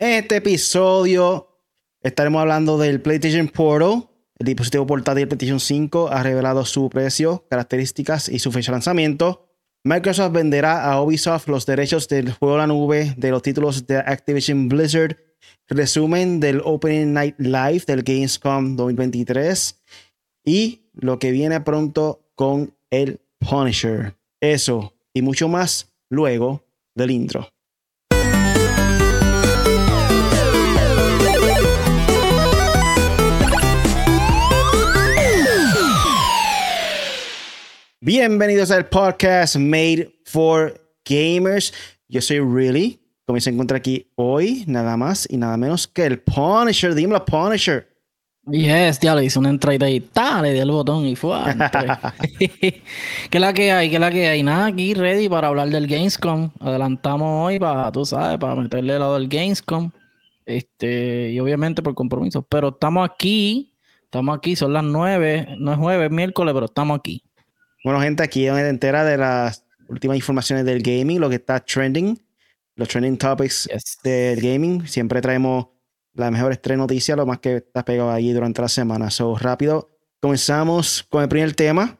En este episodio estaremos hablando del PlayStation Portal. El dispositivo portátil PlayStation 5 ha revelado su precio, características y su fecha de lanzamiento. Microsoft venderá a Ubisoft los derechos del juego a la nube de los títulos de Activision Blizzard. Resumen del Opening Night Live del Gamescom 2023 y lo que viene pronto con el Punisher. Eso y mucho más luego del intro. Bienvenidos al podcast Made for Gamers. Yo soy Really. Como se encuentra aquí hoy, nada más y nada menos que el Punisher. Dímelo, Punisher. Yes, ya le hice una entrada y tal, le di el botón y fue. ¿Qué es la que hay? ¿Qué es la que hay? Nada, aquí ready para hablar del Gamescom. Adelantamos hoy para, tú sabes, para meterle el lado del Gamescom. Este, y obviamente por compromiso. Pero estamos aquí, estamos aquí, son las nueve, no es jueves, miércoles, pero estamos aquí. Bueno, gente, aquí donde entera de las últimas informaciones del gaming, lo que está trending, los trending topics del gaming. Siempre traemos las mejores tres noticias, lo más que está pegado allí durante la semana. So, rápido, comenzamos con el primer tema.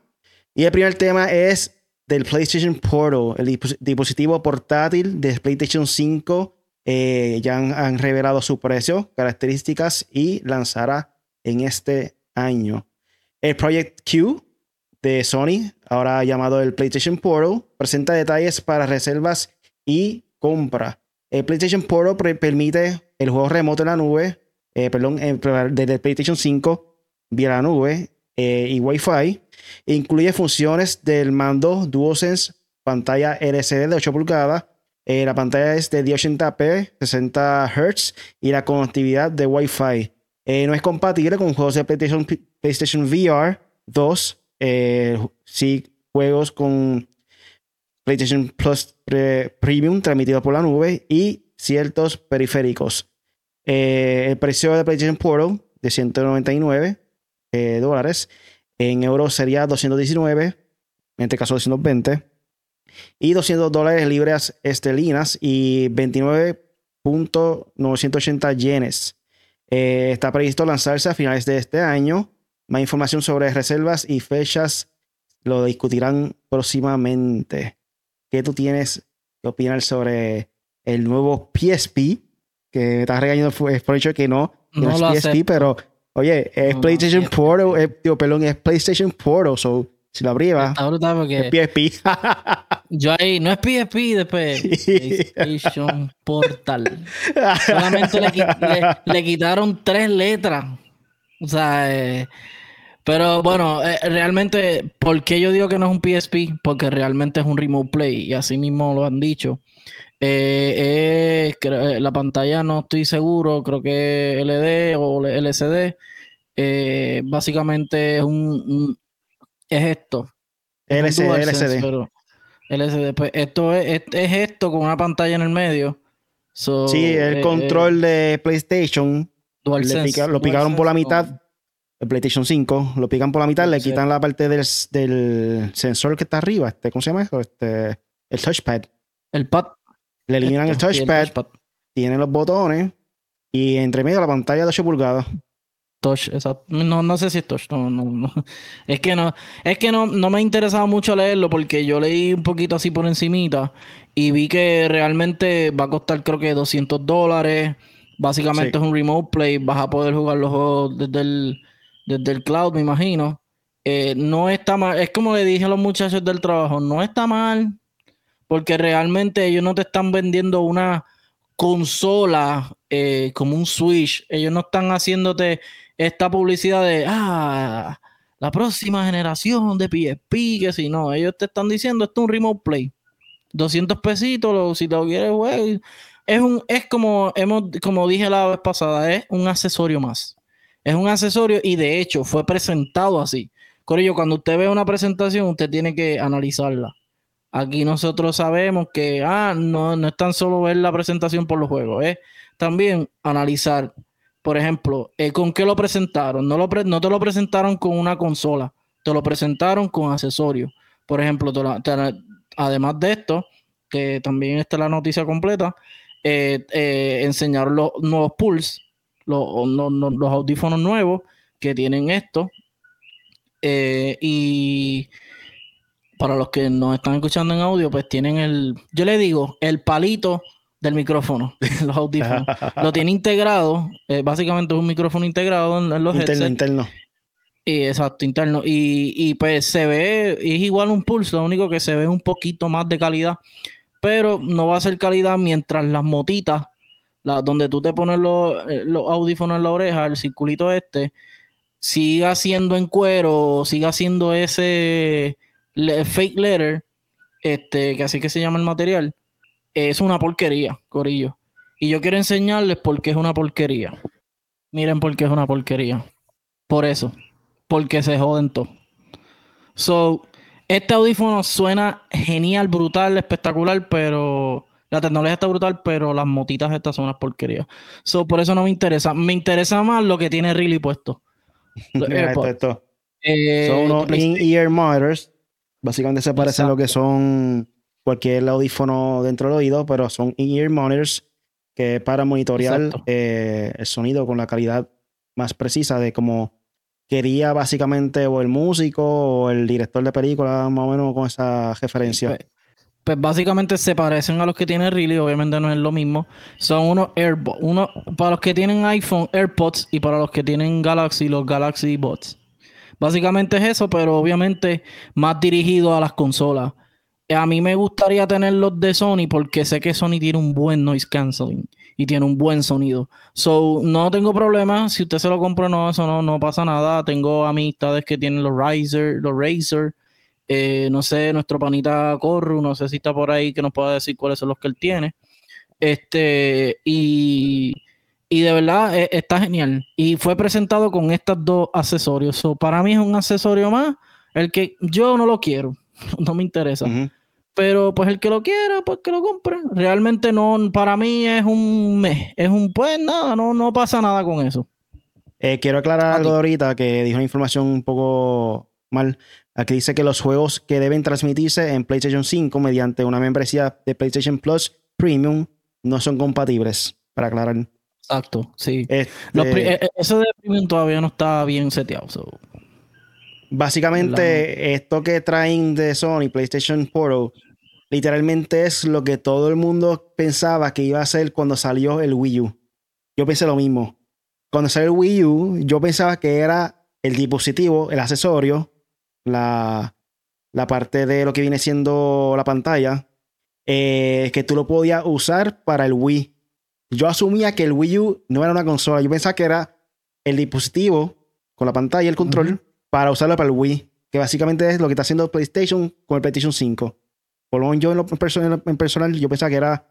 Y el primer tema es del PlayStation Portal, el dispositivo portátil de PlayStation 5. Eh, ya han, han, revelado su precio, características y lanzará en este año. El Project Q de Sony, ahora llamado el PlayStation Portal, presenta detalles para reservas y compra. El PlayStation Portal permite el juego remoto en la nube, eh, perdón, desde el PlayStation 5 vía la nube eh, y Wi-Fi. Incluye funciones del mando DualSense, pantalla LCD de 8 pulgadas. Eh, la pantalla es de 1080p, 60 Hz y la conectividad de Wi-Fi. no es compatible con juegos de PlayStation, PlayStation VR 2 eh, sí, juegos con PlayStation Plus Premium transmitido por la nube y ciertos periféricos. Eh, el precio de PlayStation Portal de 199 eh, dólares. En euros sería 219, en este caso 220. Y 200 dólares libras esterlinas y 29.980 yenes. está previsto lanzarse a finales de este año. Más información sobre reservas y fechas lo discutirán próximamente. ¿Qué tú tienes que opinar sobre el nuevo PSP? Que me estás regañando fue por hecho que no, no, es PSP, pero oye, es PlayStation Portal, es, perdón, es PlayStation Portal, so si lo abría, es PSP. yo ahí, no es PSP después, PlayStation Portal. Solamente le, le, quitaron tres letras. O sea, eh, pero bueno, eh, realmente, ¿por qué yo digo que no es un PSP? Porque realmente es un remote play y así mismo lo han dicho. Eh, la pantalla no estoy seguro, creo que LD o LCD. básicamente es un, es esto. LCD, LCD. LCD, pues esto es, es, esto con una pantalla en el medio. sí, el control de PlayStation. Lo picaron por la mitad el PlayStation 5, lo pican por la mitad, le quitan la parte del, del, sensor que está arriba, este, ¿cómo se llama eso? Este, el touchpad. El pad. Le eliminan el touchpad, tiene los botones y entre medio la pantalla de 8 pulgadas. Touch, exacto. No, no sé si es touch, no, no, no. Es que no, es que no, no me interesaba mucho leerlo porque yo leí un poquito así por encimita y vi que realmente va a costar creo que 200 dólares. Básicamente es un remote play, vas a poder jugar los juegos desde el, desde el cloud, me imagino. Eh, no está mal, es como le dije a los muchachos del trabajo, no está mal, porque realmente ellos no te están vendiendo una consola eh, como un Switch. Ellos no están haciéndote esta publicidad de, ah, la próxima generación de PSP, que si no, ellos te están diciendo, esto es un remote play. 200 pesitos, si te lo quieres, güey. Es, un, es como, hemos, como dije la vez pasada, es un accesorio más. Es un accesorio y de hecho fue presentado así. Corillo, cuando usted ve una presentación, usted tiene que analizarla. Aquí nosotros sabemos que ah, no, no es tan solo ver la presentación por los juegos, es también analizar, por ejemplo, eh, con qué lo presentaron. No, lo no te lo presentaron con una consola, te lo presentaron con accesorios. Por ejemplo, además de esto, que también está la noticia completa, enseñaron los nuevos Pulse, los, los audífonos nuevos que tienen esto. y para los que nos están escuchando en audio, pues tienen el, yo le digo, el palito del micrófono, los audífonos. lo tiene integrado, eh, básicamente es un micrófono integrado en, los interno, Interno. Y, exacto, interno. Y, y, pues se ve, es igual un pulso, lo único que se ve un poquito más de calidad, pero no va a ser calidad mientras las motitas, la, donde tú te pones los, eh, audífonos en la oreja, el circulito este, siga siendo en cuero, siga siendo ese fake letter, este, que así que se llama el material, es una porquería, Corillo. Y yo quiero enseñarles por qué es una porquería. Miren por qué es una porquería. Por eso. Porque se joden todo. So, este audífono suena genial, brutal, espectacular, pero la tecnología está brutal, pero las motitas estas son unas porquerías. So, por eso no me interesa. Me interesa más lo que tiene Really puesto. Eh, son unos in-ear monitors Básicamente se parece a lo que son cualquier audífono dentro del oído, pero son in-ear monitors que para monitorear eh, el sonido con la calidad más precisa de como quería básicamente o el músico o el director de película, más o menos con esa referencia. Pues, pues, básicamente se parecen a los que tiene Really, obviamente no es lo mismo. Son unos AirPods, uno para los que tienen iPhone, AirPods y para los que tienen Galaxy, los Galaxy Bots. Básicamente es eso, pero obviamente más dirigido a las consolas. A mí me gustaría tener los de Sony porque sé que Sony tiene un buen noise canceling y tiene un buen sonido. So, no tengo problema. Si usted se lo compra, no, eso no, no pasa nada. Tengo amistades que tienen los Razer, los Razer. Eh, no sé, nuestro panita Corru, no sé si está por ahí que nos pueda decir cuáles son los que él tiene. Este, y y de verdad e, está genial. Y fue presentado con estos dos accesorios. para mí es un accesorio más. El que yo no lo quiero. No me interesa. Pero pues el que lo quiera, pues que lo compre. Realmente no, para mí es un mes. Es un pues nada, no, no pasa nada con eso. Eh, quiero aclarar algo ahorita que dijo una información un poco mal. Aquí dice que los juegos que deben transmitirse en PlayStation 5 mediante una membresía de PlayStation Plus Premium no son compatibles. Para aclarar. Exacto, sí. Este e, e, eso de premium todavía no está bien seteado. Básicamente, esto que traen de Sony, PlayStation Portal, literalmente es lo que todo el mundo pensaba que iba a ser cuando salió el Wii U. Yo pensé lo mismo. Cuando salió el Wii U, yo pensaba que era el dispositivo, el accesorio, la, la parte de lo que viene siendo la pantalla, eh, que tú lo podías usar para el Wii yo asumía que el Wii U no era una consola. Yo pensaba que era el dispositivo con la pantalla y el control para usarlo para el Wii. Que básicamente es lo que está haciendo PlayStation con el PlayStation 5. Por lo menos yo en, lo personal, yo pensaba que era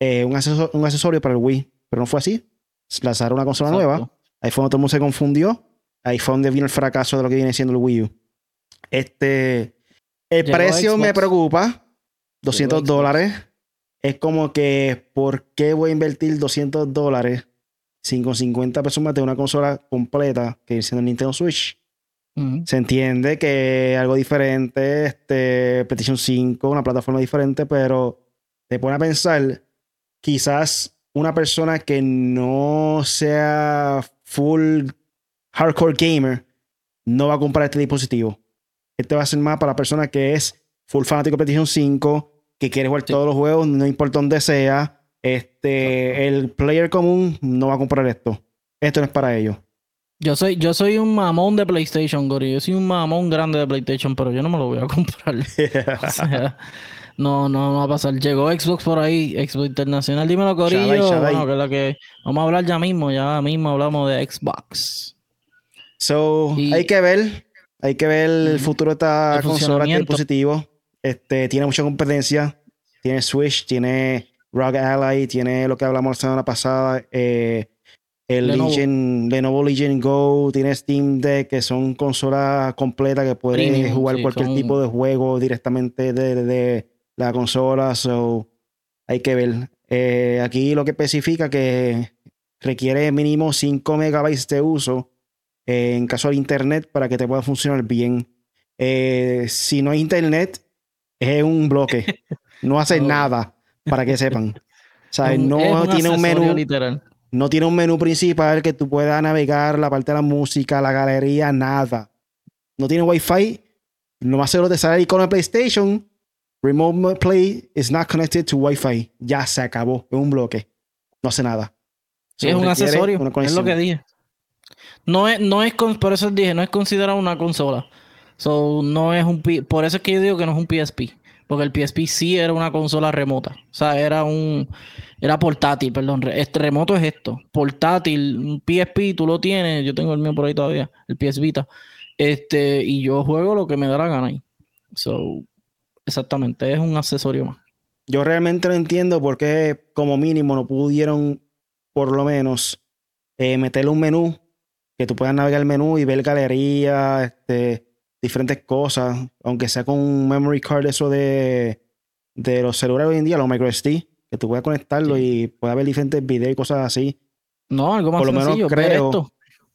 eh, un, accesorio, para el Wii. Pero no fue así. Lanzaron una consola nueva. Ahí fue donde todo el mundo se confundió. Ahí fue donde vino el fracaso de lo que viene siendo el Wii U. Este. El precio me preocupa. 200 dólares es como que, ¿por qué voy a invertir 200 dólares sin con 50 pesos más de una consola completa que es el Nintendo Switch? Se entiende que algo diferente, este, PlayStation 5, una plataforma diferente, pero te pone a pensar, quizás una persona que no sea full hardcore gamer no va a comprar este dispositivo. Este va a ser más para la persona que es full fanático de PlayStation 5, que quiere jugar todos los juegos, no importa dónde sea. Este, el player común no va a comprar esto. Esto no es para ellos. Yo soy, yo soy un mamón de PlayStation, Gori. Yo soy un mamón grande de PlayStation, pero yo no me lo voy a comprar. no, no, no va a pasar. Llegó Xbox por ahí, Xbox Internacional. Dímelo, Corillo. Bueno, que Vamos a hablar ya mismo, ya mismo hablamos de Xbox. So, hay que ver, hay que ver el futuro de esta consola, que es positivo. Este, tiene mucha competencia. Tiene Switch, tiene Rock Ally, tiene lo que hablamos la semana pasada. Eh, el Lenovo. Legion, Lenovo Legion Go, tiene Steam Deck, que son consolas completas que pueden jugar cualquier tipo de juego directamente de, la consola. So, hay que ver. Eh, aquí lo que especifica que requiere mínimo 5 megabytes de uso eh, en caso de internet para que te pueda funcionar bien. si no hay internet, es un bloque. No hace nada para que sepan. sea, no tiene un menú. Literal. No tiene un menú principal que tú puedas navegar la parte de la música, la galería, nada. No tiene Wi-Fi. Lo más seguro te sale el icono de PlayStation. Remote Play is not connected to Wi-Fi. Ya se acabó. Es un bloque. No hace nada. Sí, es un accesorio. Es lo que dije. No es, no es, por eso dije, no es considerado una consola. So, no es un, por eso es que yo digo que no es un PSP. Porque el PSP sí era una consola remota. O sea, era un. Era portátil, perdón. Este remoto es esto. Portátil, un PSP, tú lo tienes. Yo tengo el mío por ahí todavía, el PS Vita. Este, y yo juego lo que me da la gana ahí. So, exactamente, es un accesorio más. Yo realmente no entiendo por qué, como mínimo, no pudieron, por lo menos, eh, meterle un menú que tú puedas navegar el menú y ver galería, este, diferentes cosas, aunque sea con un memory card eso de, de los celulares hoy en día, los microSD, que tú puedas conectarlo y puedas ver diferentes videos y cosas así. No, algo más Por lo menos creo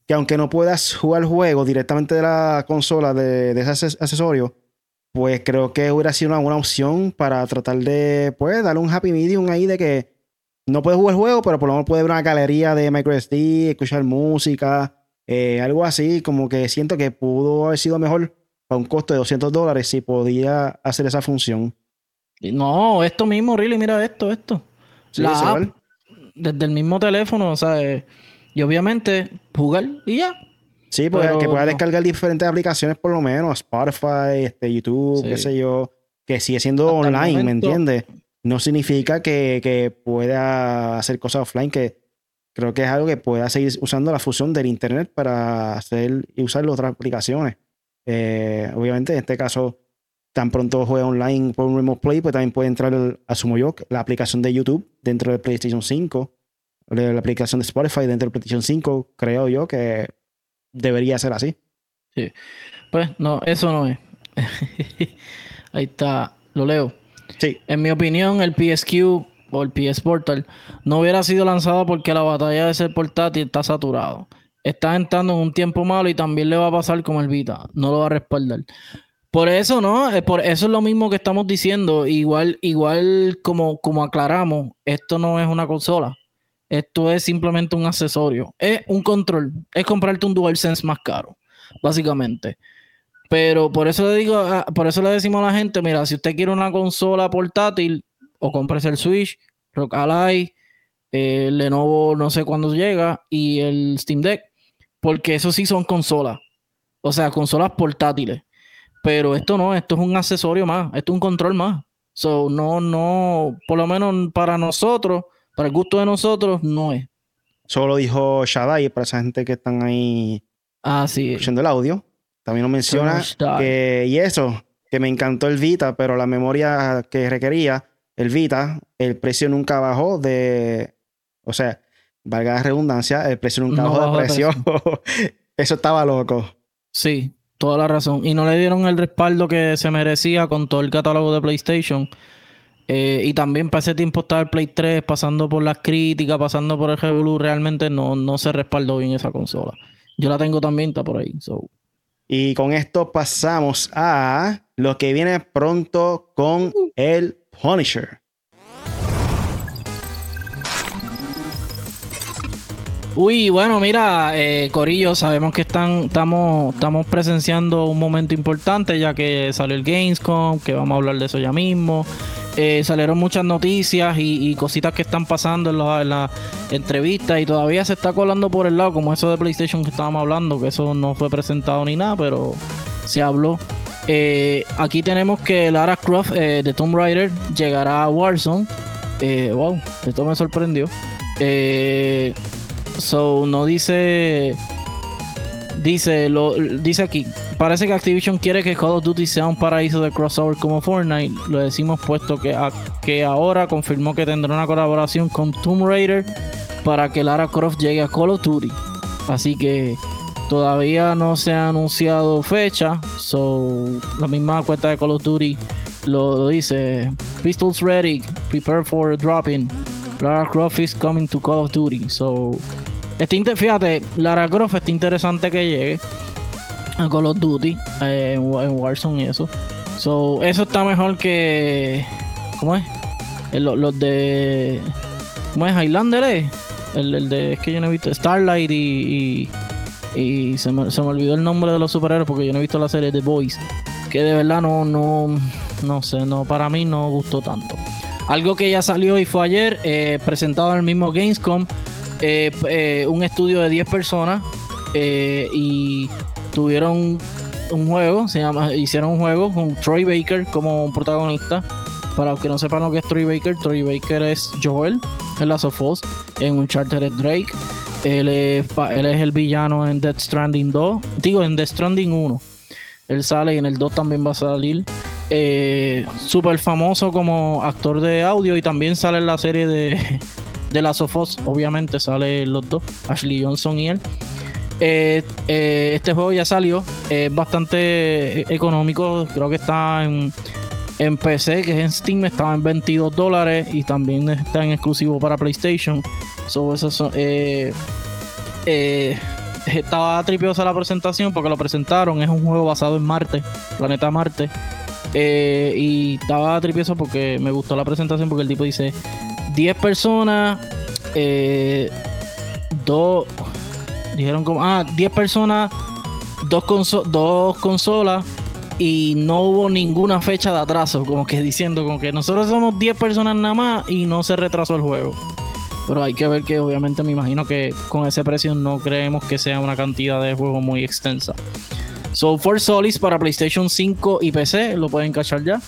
que aunque no puedas jugar juego directamente de la consola de, de ese accesorio, pues creo que hubiera sido una buena opción para tratar de, pues, darle un happy medium ahí de que no puedes jugar juego, pero por lo menos puedes ver una galería de microSD, escuchar música, eh, algo así, como que siento que pudo haber sido mejor a un costo de 200 dólares si podía hacer esa función. No, esto mismo, really, mira esto, esto. la desde el mismo teléfono, o sea, eh, y obviamente jugar y ya. Sí, pues que pueda descargar diferentes aplicaciones por lo menos, Spotify, este, YouTube, qué sé yo, que sigue siendo online, ¿me entiendes? No significa que, que pueda hacer cosas offline, que creo que es algo que pueda seguir usando la fusión del Internet para hacer y usar otras aplicaciones. Eh, obviamente, en este caso, tan pronto juega online por un Remote Play, pues también puede entrar, asumo yo, la aplicación de YouTube dentro de PlayStation 5, la aplicación de Spotify dentro de PlayStation 5, creo yo que debería ser así. Sí. Pues no, eso no es. Ahí está, lo leo. Sí. En mi opinión, el PSQ o el PS Portal no hubiera sido lanzado porque la batalla de ser portátil está saturado. Está entrando en un tiempo malo y también le va a pasar como el Vita. No lo va a respaldar. Por eso, ¿no? Eh, por eso es lo mismo que estamos diciendo. Igual, igual como, como aclaramos, esto no es una consola. Esto es simplemente un accesorio. Es un control. Es comprarte un DualSense más caro, básicamente. Pero por eso le digo, por eso le decimos a la gente, mira, si usted quiere una consola portátil, o compres el Switch, Rock Ally, el Lenovo no sé cuándo llega y el Steam Deck, porque eso sí son consolas, o sea, consolas portátiles. Pero esto no, esto es un accesorio más, esto es un control más. So, no, no, por lo menos para nosotros, para el gusto de nosotros, no es. Solo dijo Shadai para esa gente que están ahí ah, sí. escuchando el audio. También nos menciona que, y eso, que me encantó el Vita, pero la memoria que requería el Vita, el precio nunca bajó de, o sea, valga la redundancia, el precio nunca bajó, de precio. Eso estaba loco. Sí, toda la razón. Y no le dieron el respaldo que se merecía con todo el catálogo de PlayStation. Eh, y también para ese tiempo estaba el Play 3 pasando por las críticas, pasando por el Revolu, realmente no, no se respaldó bien esa consola. Yo la tengo también, está por ahí. Y con esto pasamos a lo que viene pronto con el Punisher. Uy, bueno, mira, eh, Corillo, sabemos que están, estamos, estamos presenciando un momento importante ya que salió el Gamescom, que vamos a hablar de eso ya mismo. Eh, salieron muchas noticias y, cositas que están pasando en la, en la, entrevista y todavía se está colando por el lado, como eso de PlayStation que estábamos hablando, que eso no fue presentado ni nada, pero se habló. Eh, aquí tenemos que Lara Croft eh, de Tomb Raider llegará a Warzone. Eh, wow, esto me sorprendió. so, no dice. Dice, lo, dice aquí. Parece que Activision quiere que Call of Duty sea un paraíso de crossover como Fortnite. Lo decimos puesto que, que ahora confirmó que tendrá una colaboración con Tomb Raider para que Lara Croft llegue a Call of Duty. Así que Todavía no se ha anunciado fecha, so la misma cuenta de Call of Duty lo, dice. Pistols ready, prepare for dropping. Lara Croft is coming to Call of Duty. So, este, fíjate, Lara Croft está interesante que llegue a Call of Duty eh, en, Warzone y eso. So, eso está mejor que. ¿Cómo es? Los, de. ¿Cómo es? Highlander, eh? El, de. Es que yo no he visto. Starlight y, se, me, se, me, olvidó el nombre de los superhéroes porque yo no he visto la serie The Boys. Que de verdad no, no. No sé, no, para mí no gustó tanto. Algo que ya salió y fue ayer, eh, presentado en el mismo Gamescom. Eh, eh, un estudio de 10 personas. y tuvieron un juego, se llama, hicieron un juego con Troy Baker como protagonista. Para los que no sepan lo que es Troy Baker, Troy Baker es Joel en Last of Us, en Uncharted Drake. Él es, el villano en Death Stranding 2, digo en Death Stranding 1. Él sale y en el 2 también va a salir. Eh, Súper famoso como actor de audio y también sale en la serie de, de Last of Us. Obviamente sale los dos, Ashley Johnson y él. Eh, eh, este juego ya salió, es bastante económico, creo que está en, en PC, que es en Steam, estaba en 22 dólares y también está en exclusivo para PlayStation. So, eso eh, estaba tripiosa la presentación porque lo presentaron, es un juego basado en Marte, planeta Marte. y estaba tripioso porque me gustó la presentación porque el tipo dice 10 personas, dos Dijeron como, ah, 10 personas, dos, dos consolas y no hubo ninguna fecha de atraso, como que diciendo como que nosotros somos 10 personas nada más y no se retrasó el juego. Pero hay que ver que obviamente me imagino que con ese precio no creemos que sea una cantidad de juego muy extensa. So, For Solis para PlayStation 5 y PC, lo pueden cachar ya.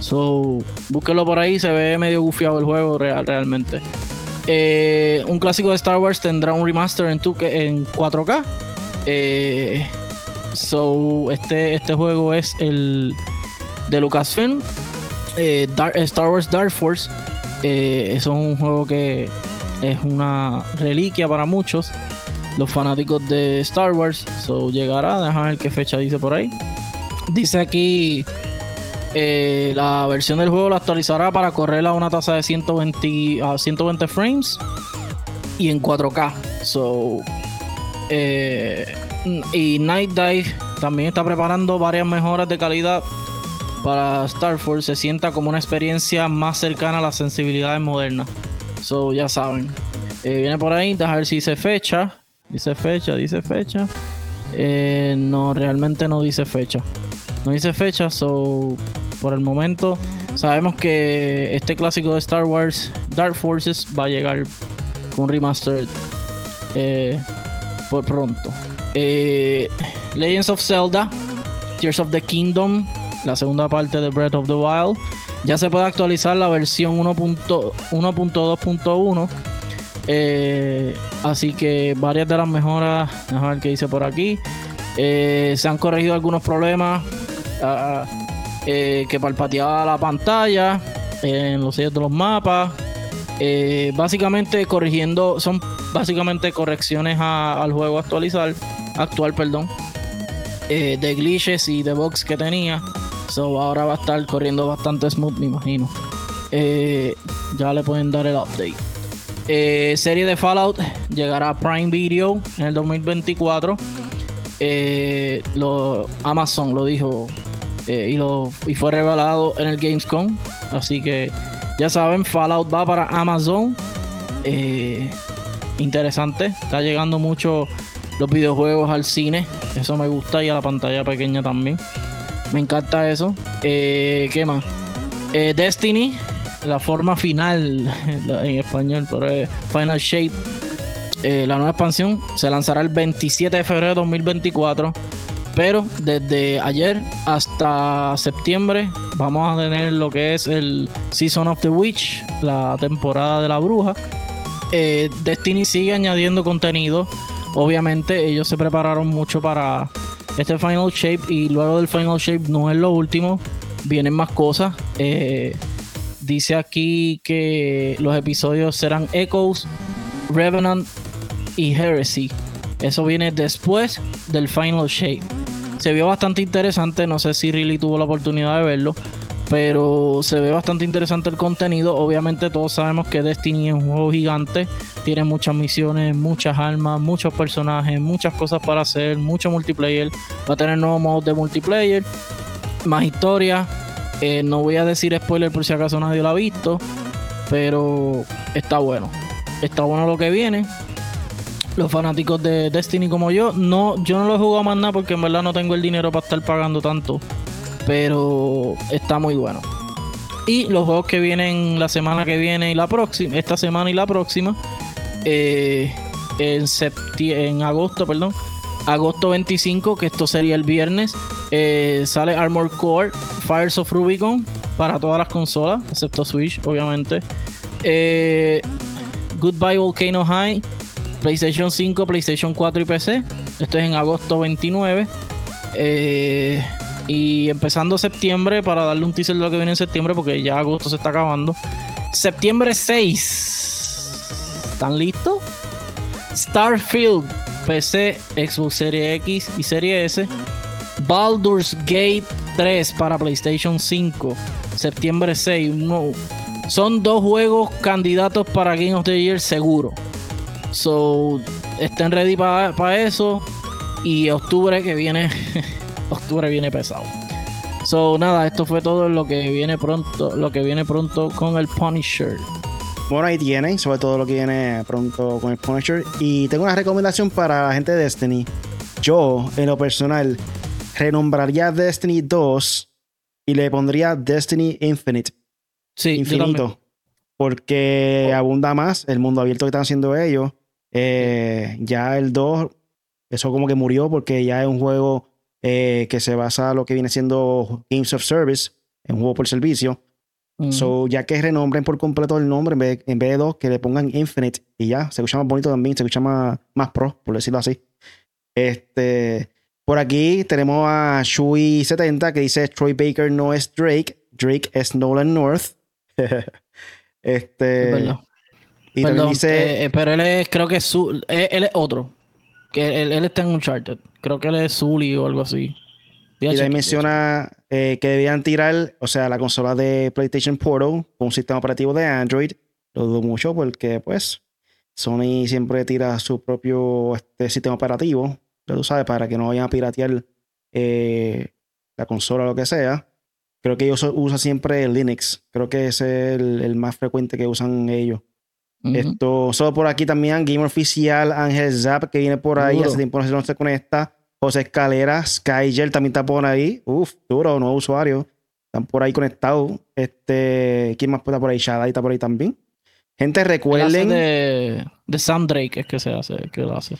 So, búsquenlo por ahí, se ve medio gufiado el juego real, realmente. Eh, un clásico de Star Wars tendrá un remaster en, en 4K. Eh, so, este, este juego es el de Lucasfilm. Eh, Star Wars Dark Force. es un juego que es una reliquia para muchos. Los fanáticos de Star Wars. So, llegará. Déjame ver qué fecha dice por ahí. Dice aquí eh, la versión del juego la actualizará para correr a una tasa de 120, a 120 frames y en 4K. So, eh, y Night Dive también está preparando varias mejoras de calidad para Star Force. Se sienta como una experiencia más cercana a las sensibilidades modernas. So, ya saben. Eh, viene por ahí, a ver si dice fecha. Dice fecha, dice fecha. no, realmente no dice fecha. No dice fecha, so por el momento sabemos que este clásico de Star Wars Dark Forces va a llegar con remastered eh, por pronto. Eh, Legends of Zelda, Tears of the Kingdom, la segunda parte de Breath of the Wild, ya se puede actualizar la versión 1.2.1. Eh, así que varias de las mejoras, a ver qué dice por aquí. se han corregido algunos problemas Ah, eh, que palpateaba la pantalla en los sellos de los mapas. Eh, básicamente corrigiendo, son básicamente correcciones al juego actualizar, actual, perdón, eh, de glitches y de bugs que tenía. So ahora va a estar corriendo bastante smooth, me imagino. ya le pueden dar el update. serie de Fallout llegará a Prime Video en el 2024. lo, Amazon lo dijo eh, y, lo, y fue revelado en el Gamescom. Así que ya saben, Fallout va para Amazon. Eh, interesante. Está llegando mucho los videojuegos al cine. Eso me gusta y a la pantalla pequeña también. Me encanta eso. Eh, ¿Qué más? Destiny, la forma final en español, pero es Final Shape. la nueva expansión se lanzará el 27 de febrero de 2024 pero desde ayer hasta septiembre vamos a tener lo que es el Season of the Witch, la temporada de la bruja. Eh, Destiny sigue añadiendo contenido. Obviamente ellos se prepararon mucho para este Final Shape y luego del Final Shape no es lo último. Vienen más cosas. Eh, dice aquí que los episodios serán Echoes, Revenant y Heresy. Eso viene después del Final Shape. Se vio bastante interesante, no sé si Riley tuvo la oportunidad de verlo, pero se ve bastante interesante el contenido. Obviamente todos sabemos que Destiny es un juego gigante, tiene muchas misiones, muchas armas, muchos personajes, muchas cosas para hacer, mucho multiplayer. Va a tener nuevos modos de multiplayer, más historia. Eh, no voy a decir spoiler por si acaso nadie lo ha visto, pero está bueno. está bueno lo que viene. Los fanáticos de Destiny como yo, no, yo no lo he jugado más nada porque en verdad no tengo el dinero para estar pagando tanto. Pero está muy bueno. Y los juegos que vienen la semana que viene y la próxima, esta semana y la próxima, eh, en, en agosto, perdón, agosto 25, que esto sería el viernes, eh, sale Armor Core Fires of Rubicon para todas las consolas, excepto Switch, obviamente. Eh, Goodbye Volcano High, PlayStation 5, PlayStation 4 y PC. Esto es en agosto 29. Eh, y empezando septiembre, para darle un teaser de lo que viene en septiembre, porque ya agosto se está acabando. Septiembre 6. ¿Están listos? Starfield, PC, Xbox Series X y Series S. Baldur's Gate 3 para PlayStation 5, septiembre 6. Son dos juegos candidatos para Game of the Year seguro. So, estén ready para eso. Y octubre que viene, octubre viene pesado. So, nada, esto fue todo lo que viene pronto, lo que viene pronto con el Punisher. Bueno, ahí tienen, sobre todo lo que viene pronto con el Punisher. Y tengo una recomendación para la gente de Destiny. Yo, en lo personal, renombraría Destiny 2 y le pondría Destiny Infinite. Sí, infinito. Porque abunda más el mundo abierto que están haciendo ellos. Eh, ya el 2, eso como que murió porque ya es un juego eh, que se basa en lo que viene siendo Games of Service, un juego por servicio. So, ya que renombren por completo el nombre, en vez, en vez de dos, que le pongan Infinite y ya, se escucha más bonito también, se escucha más, más pro, por decirlo así. Este, por aquí tenemos a Shui70 que dice Troy Baker no es Drake, Drake es Nolan North. este. Y también dice. Eh, eh, pero él es, creo que es su, él, es otro. Que él, él, está en Uncharted. Creo que él es Zully o algo así. Y ahí menciona eh, que debían tirar, o sea, la consola de PlayStation Portal con un sistema operativo de Android. Lo dudo mucho porque, pues, Sony siempre tira su propio este, sistema operativo, ya tú sabes, para que no vayan a piratear eh, la consola o lo que sea. Creo que ellos usan siempre Linux. Creo que ese es el, más frecuente que usan ellos. Esto, solo por aquí también, Gamer Oficial, Ángel Zap, que viene por ahí, hace tiempo no se conecta. José Escalera, Skyger también está por ahí. Uf, duro, nuevo usuario. Están por ahí conectados. Este, ¿quién más estar por ahí? Shadai está por ahí también. Gente, recuerden. De, de, Sam Drake es que se hace, que lo hace.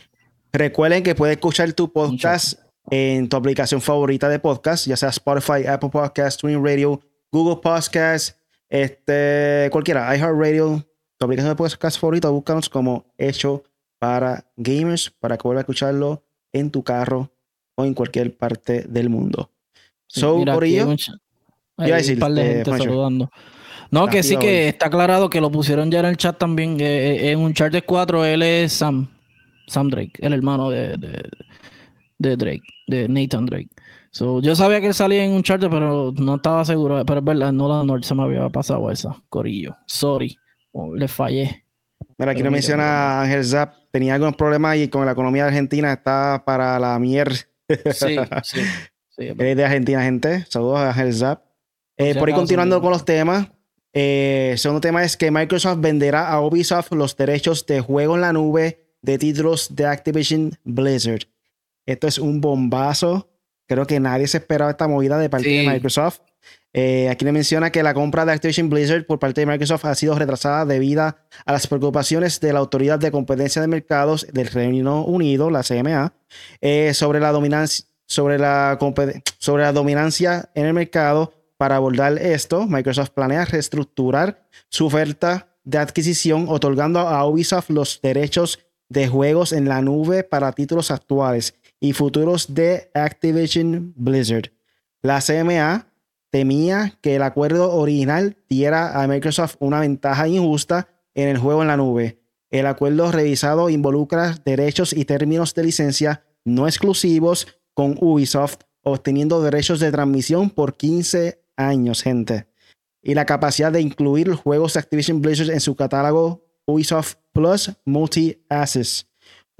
Recuerden que puedes escuchar tu podcast en tu aplicación favorita de podcast, ya sea Spotify, Apple Podcasts, Twin Radio, Google Podcasts, este, cualquiera, iHeartRadio, tu aplicación de podcast favorita, búscanos como hecho para gamers, para que vuelva a escucharlo en tu carro o en cualquier parte del mundo. So, por ello, hay un par de gente saludando. No, que sí que está aclarado que lo pusieron ya en el chat también. Eh, eh, en un chat de 4, él es Sam. Sam Drake, el hermano de, de, Drake, de Nathan Drake. So, yo sabía que él salía en un chat, pero no estaba seguro. Pero es verdad, no la noche se me había pasado esa, Corillo. Sorry, le fallé. Mira, aquí no menciona Ángel Zap tenía algunos problemas y con la economía Argentina está para la mierda. Sí, sí. sí de Argentina, gente. Saludos a Ángel Zap. Eh, por ahí continuando con los temas. Eh, el segundo tema es que Microsoft venderá a Ubisoft los derechos de juego en la nube de títulos de Activision Blizzard. Esto es un bombazo. Creo que nadie se esperaba esta movida de parte de Microsoft. Eh, aquí le menciona que la compra de Activision Blizzard por parte de Microsoft ha sido retrasada debido a las preocupaciones de la Autoridad de Competencia de Mercados del Reino Unido, la CMA, eh, sobre, la dominancia, sobre, la sobre la dominancia en el mercado. Para abordar esto, Microsoft planea reestructurar su oferta de adquisición, otorgando a Ubisoft los derechos de juegos en la nube para títulos actuales y futuros de Activision Blizzard. La CMA temía que el acuerdo original diera a Microsoft una ventaja injusta en el juego en la nube. El acuerdo revisado involucra derechos y términos de licencia no exclusivos con Ubisoft, obteniendo derechos de transmisión por 15 años, gente. Y la capacidad de incluir juegos de Activision Blizzard en su catálogo Ubisoft Plus Multi Access.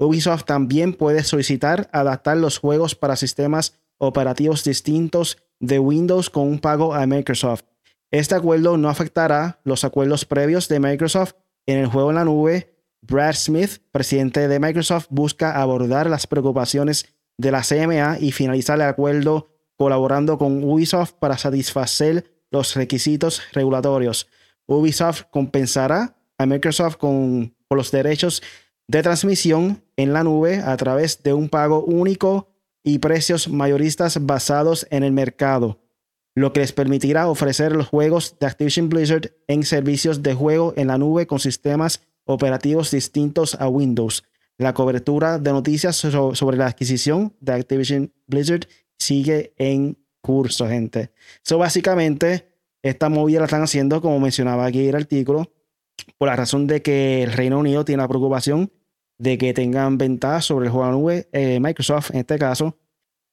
Ubisoft también puede solicitar adaptar los juegos para sistemas operativos distintos de Windows con un pago a Microsoft. Este acuerdo no afectará los acuerdos previos de Microsoft en el juego en la nube Brad Smith, presidente de Microsoft, busca abordar las preocupaciones de la CMA y finalizar el acuerdo colaborando con Ubisoft para satisfacer los requisitos regulatorios. Ubisoft compensará a Microsoft con, por los derechos de transmisión en la nube a través de un pago único y precios mayoristas basados en el mercado, lo que les permitirá ofrecer los juegos de Activision Blizzard en servicios de juego en la nube con sistemas operativos distintos a Windows. La cobertura de noticias sobre la adquisición de Activision Blizzard sigue en curso, gente. So, básicamente, esta movida la están haciendo, como mencionaba aquí el artículo, por la razón de que el Reino Unido tiene la preocupación de que tengan ventaja sobre el juego de nube, eh, Microsoft en este caso,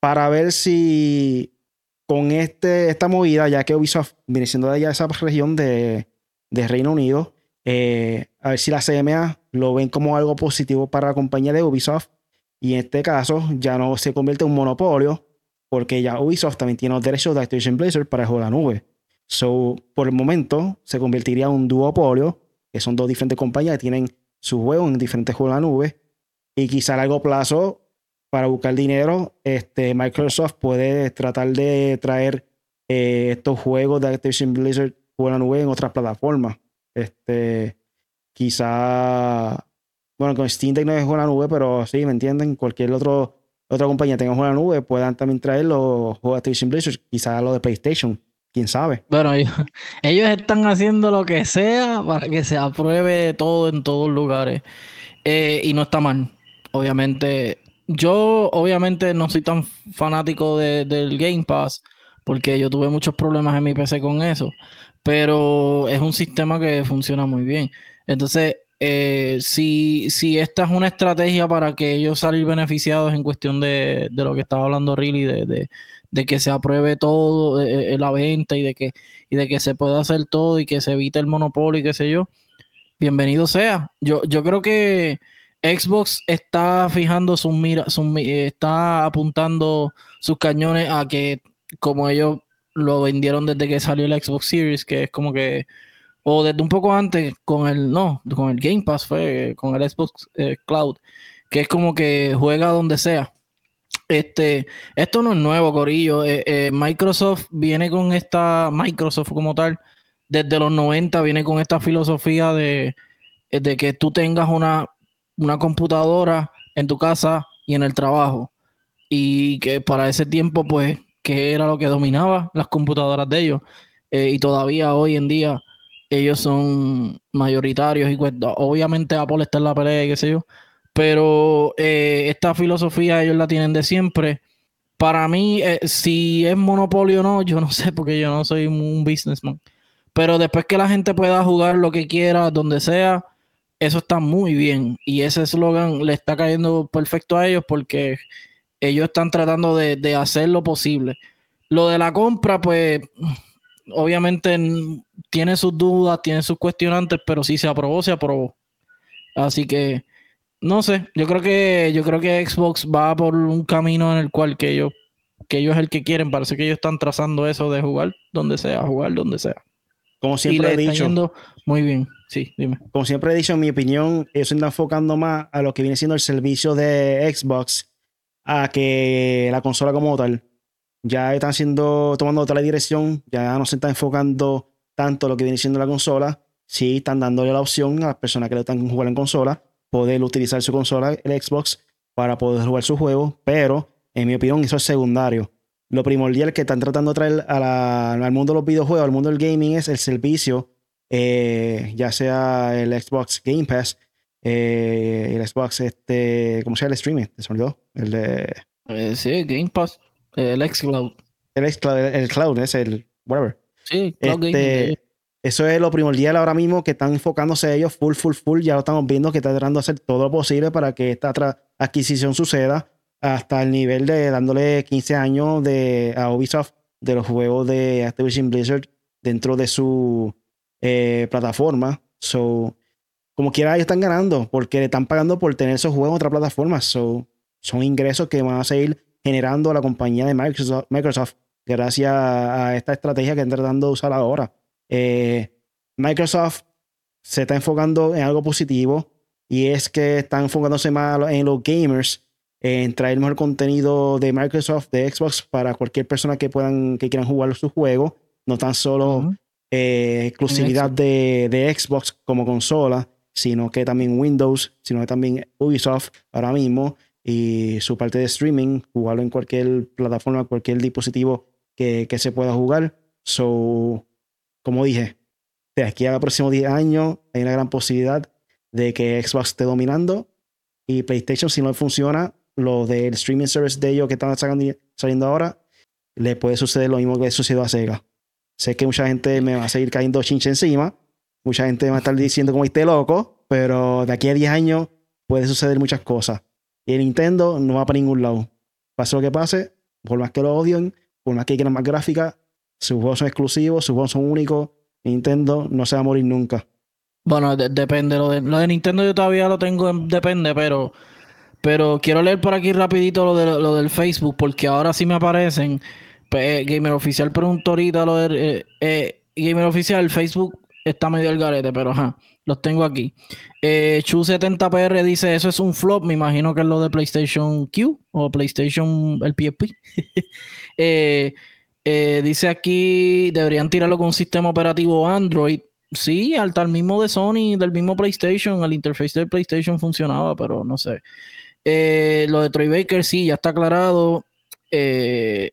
para ver si con este, esta movida, ya que Ubisoft viene siendo de allá esa región de, Reino Unido, eh, a ver si la CMA lo ven como algo positivo para la compañía de Ubisoft y en este caso ya no se convierte en un monopolio porque ya Ubisoft también tiene los derechos de Activision Blizzard para el juego de la nube. So, por el momento se convertiría en un duopolio, que son dos diferentes compañías que tienen su juego en diferentes juegos de la nube. Y quizá a largo plazo, para buscar dinero, este, Microsoft puede tratar de traer eh, estos juegos de Activision Blizzard de la nube en otras plataformas. Este, quizá, bueno, con Steam Deck no es juego de la nube, pero sí, ¿me entienden? Cualquier otro, otra compañía tenga juego de la nube, puedan también traer los juegos de Activision Blizzard, quizá los de PlayStation sabe. Bueno, ellos, están haciendo lo que sea para que se apruebe todo en todos lugares. Eh, y no está mal. Obviamente, yo obviamente no soy tan fanático del Game Pass porque yo tuve muchos problemas en mi PC con eso. Pero es un sistema que funciona muy bien. Entonces, eh, si, si esta es una estrategia para que ellos salir beneficiados en cuestión de, lo que estaba hablando Riley, de, de que se apruebe todo eh, eh, la venta y de que y de que se pueda hacer todo y que se evite el monopolio y qué sé yo, bienvenido sea. Yo, yo creo que Xbox está fijando sus mira, está apuntando sus cañones a que como ellos lo vendieron desde que salió el Xbox Series, que es como que o desde un poco antes con el no, con el Game Pass fue con el Xbox eh, Cloud, que es como que juega donde sea. Este, esto no es nuevo, Corillo. Eh, eh, Microsoft viene con esta, Microsoft como tal, desde los 90 viene con esta filosofía de, eh, de que tú tengas una, una computadora en tu casa y en el trabajo. Y que para ese tiempo, pues, que era lo que dominaba las computadoras de ellos. y todavía hoy en día ellos son mayoritarios y pues, obviamente Apple está en la pelea y qué sé yo pero eh, esta filosofía ellos la tienen de siempre. Para mí, eh, si es monopolio o no, yo no sé, porque yo no soy un businessman. Pero después que la gente pueda jugar lo que quiera, donde sea, eso está muy bien. Y ese eslogan le está cayendo perfecto a ellos porque ellos están tratando de, de hacer lo posible. Lo de la compra, pues, obviamente tiene sus dudas, tiene sus cuestionantes, pero si se aprobó, se aprobó. Así que no sé, yo creo que yo creo que Xbox va por un camino en el cual que ellos que ellos es el que quieren, parece que ellos están trazando eso de jugar donde sea, jugar donde sea. Como siempre he dicho, muy bien. Sí, dime. Como siempre he dicho, en mi opinión, ellos se están enfocando más a lo que viene siendo el servicio de Xbox a que la consola como tal. Ya están siendo, tomando otra dirección, ya no se están enfocando tanto lo que viene siendo la consola. Sí, están dándole la opción a las personas que le están jugando en consola poder utilizar su consola, el Xbox, para poder jugar su juego, pero en mi opinión eso es secundario. Lo primordial que están tratando de traer al mundo de los videojuegos, al mundo del gaming, es el servicio, eh, ya sea el Xbox Game Pass, eh, el Xbox, este, ¿cómo se llama el streaming? ¿Se olvidó? El de... Eh, sí, Game Pass, el Xcloud. El Xcloud, el, cloud, es el whatever. Sí, Cloud este, eso es lo primordial ahora mismo que están enfocándose ellos full, full, full. Ya lo estamos viendo que están tratando de hacer todo lo posible para que esta adquisición suceda hasta el nivel de dándole 15 años de, a Ubisoft de los juegos de Activision Blizzard dentro de su eh, plataforma. So, como quiera, ellos están ganando porque le están pagando por tener esos juegos en otra plataforma. So, son ingresos que van a seguir generando a la compañía de Microsoft, Microsoft gracias a esta estrategia que están tratando de usar ahora. Eh, Microsoft se está enfocando en algo positivo. y es que están enfocándose más en los gamers, en traer mejor contenido de Microsoft, de Xbox, para cualquier persona que puedan, que quieran jugar su juego, no tan solo eh, exclusividad de, de, Xbox como consola, sino que también Windows, sino que también Ubisoft ahora mismo y su parte de streaming, jugarlo en cualquier plataforma, cualquier dispositivo que, que se pueda jugar. So, como dije, de aquí a los próximos 10 años hay una gran posibilidad de que Xbox esté dominando y PlayStation, si no funciona, lo del streaming service de ellos que están saliendo ahora, le puede suceder lo mismo que sucedió a Sega. Sé que mucha gente me va a seguir cayendo chinche encima, mucha gente va a estar diciendo como esté loco, pero de aquí a 10 años puede suceder muchas cosas. Y el Nintendo no va para ningún lado. Pase lo que pase, por más que lo odien, por más que quieran más gráfica, sus juegos son exclusivos, sus juegos son únicos. Nintendo no se va a morir nunca. Bueno, depende. Lo de, lo de Nintendo yo todavía lo tengo, depende, pero, pero quiero leer por aquí rapidito lo, de, lo del Facebook, porque ahora sí me aparecen. Pues, Gamer Oficial preguntó ahorita lo. Eh, eh, Gamer Oficial, Facebook está medio al garete, pero ajá, los tengo aquí. Eh, Chu70PR dice, eso es un flop, me imagino que es lo de PlayStation Q o PlayStation, el PSP. dice aquí, deberían tirarlo con un sistema operativo Android. Sí, al tal mismo de Sony, del mismo PlayStation, el interface del PlayStation funcionaba, pero no sé. Eh, lo de Troy Baker, sí, ya está aclarado. Eh,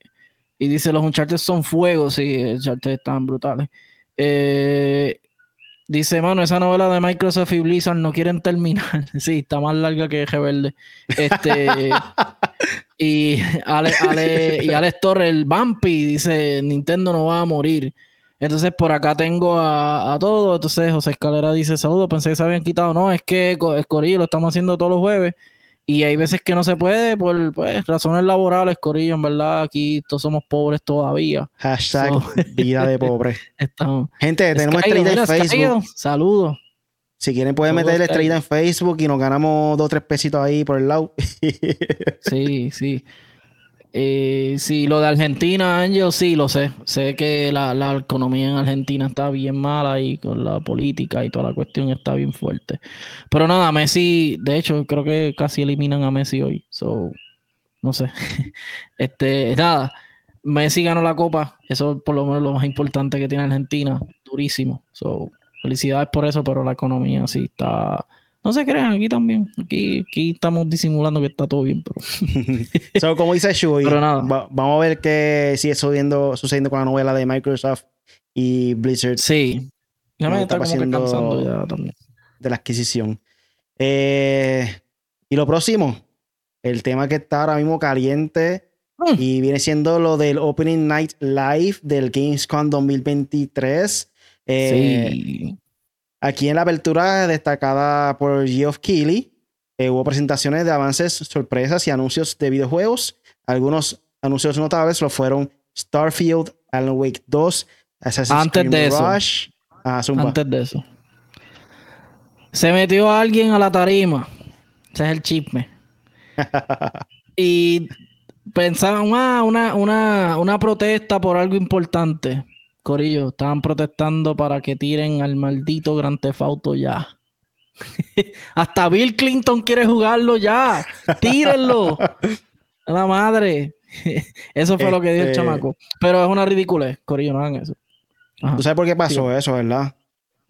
y dice, los Uncharted son fuego, sí, Uncharted están brutales. Eh, dice, mano, esa novela de Microsoft y Blizzard no quieren terminar. sí, está más larga que Verde. Este, y Ale, Ale, y Alex Torres, el Bumpy, dice, Nintendo no va a morir. Entonces por acá tengo a, a todos. Entonces José Escalera dice saludos, pensé que se habían quitado. No, es que Corillo lo estamos haciendo todos los jueves. Y hay veces que no se puede por pues, razones laborales, Corillo, en verdad, aquí todos somos pobres todavía. Hashtag vida de pobre. Gente, tenemos estrella en Facebook. Saludos. Si quieren pueden meter estrella en Facebook y nos ganamos dos o tres pesitos ahí por el lado. sí, sí. Eh, sí, lo de Argentina, Ángel, sí, lo sé. Sé que la, economía en Argentina está bien mala y con la política y toda la cuestión está bien fuerte. Pero nada, Messi, de hecho, creo que casi eliminan a Messi hoy. So, no sé. este, nada, Messi ganó la copa. Eso es por lo menos lo más importante que tiene Argentina. Durísimo. So, felicidades por eso, pero la economía sí está no se crean, aquí también. Aquí, aquí estamos disimulando que está todo bien, pero. como dice Shui, vamos a ver qué sigue sucediendo, sucediendo con la novela de Microsoft y Blizzard. Sí. Ya me está como ya también. De la adquisición. Eh, y lo próximo, el tema que está ahora mismo caliente mm. y viene siendo lo del Opening Night Live del Gamescom 2023. Eh, sí. Aquí en la apertura destacada por Geoff Keighley, eh, hubo presentaciones de avances, sorpresas y anuncios de videojuegos. Algunos anuncios notables lo fueron Starfield, Alan Wake 2, Assassin's Antes de Rush. Ah, Antes de eso. Se metió alguien a la tarima. Ese es el chisme. y pensaban, ah, una, una, una protesta por algo importante. Corillo, estaban protestando para que tiren al maldito Gran Tefauto ya. Hasta Bill Clinton quiere jugarlo ya. Tírenlo. A la madre. eso fue lo que dio el este chamaco. Pero es una ridiculez, Corillo, no hagan eso. ¿Tú sabes por qué pasó eso, verdad?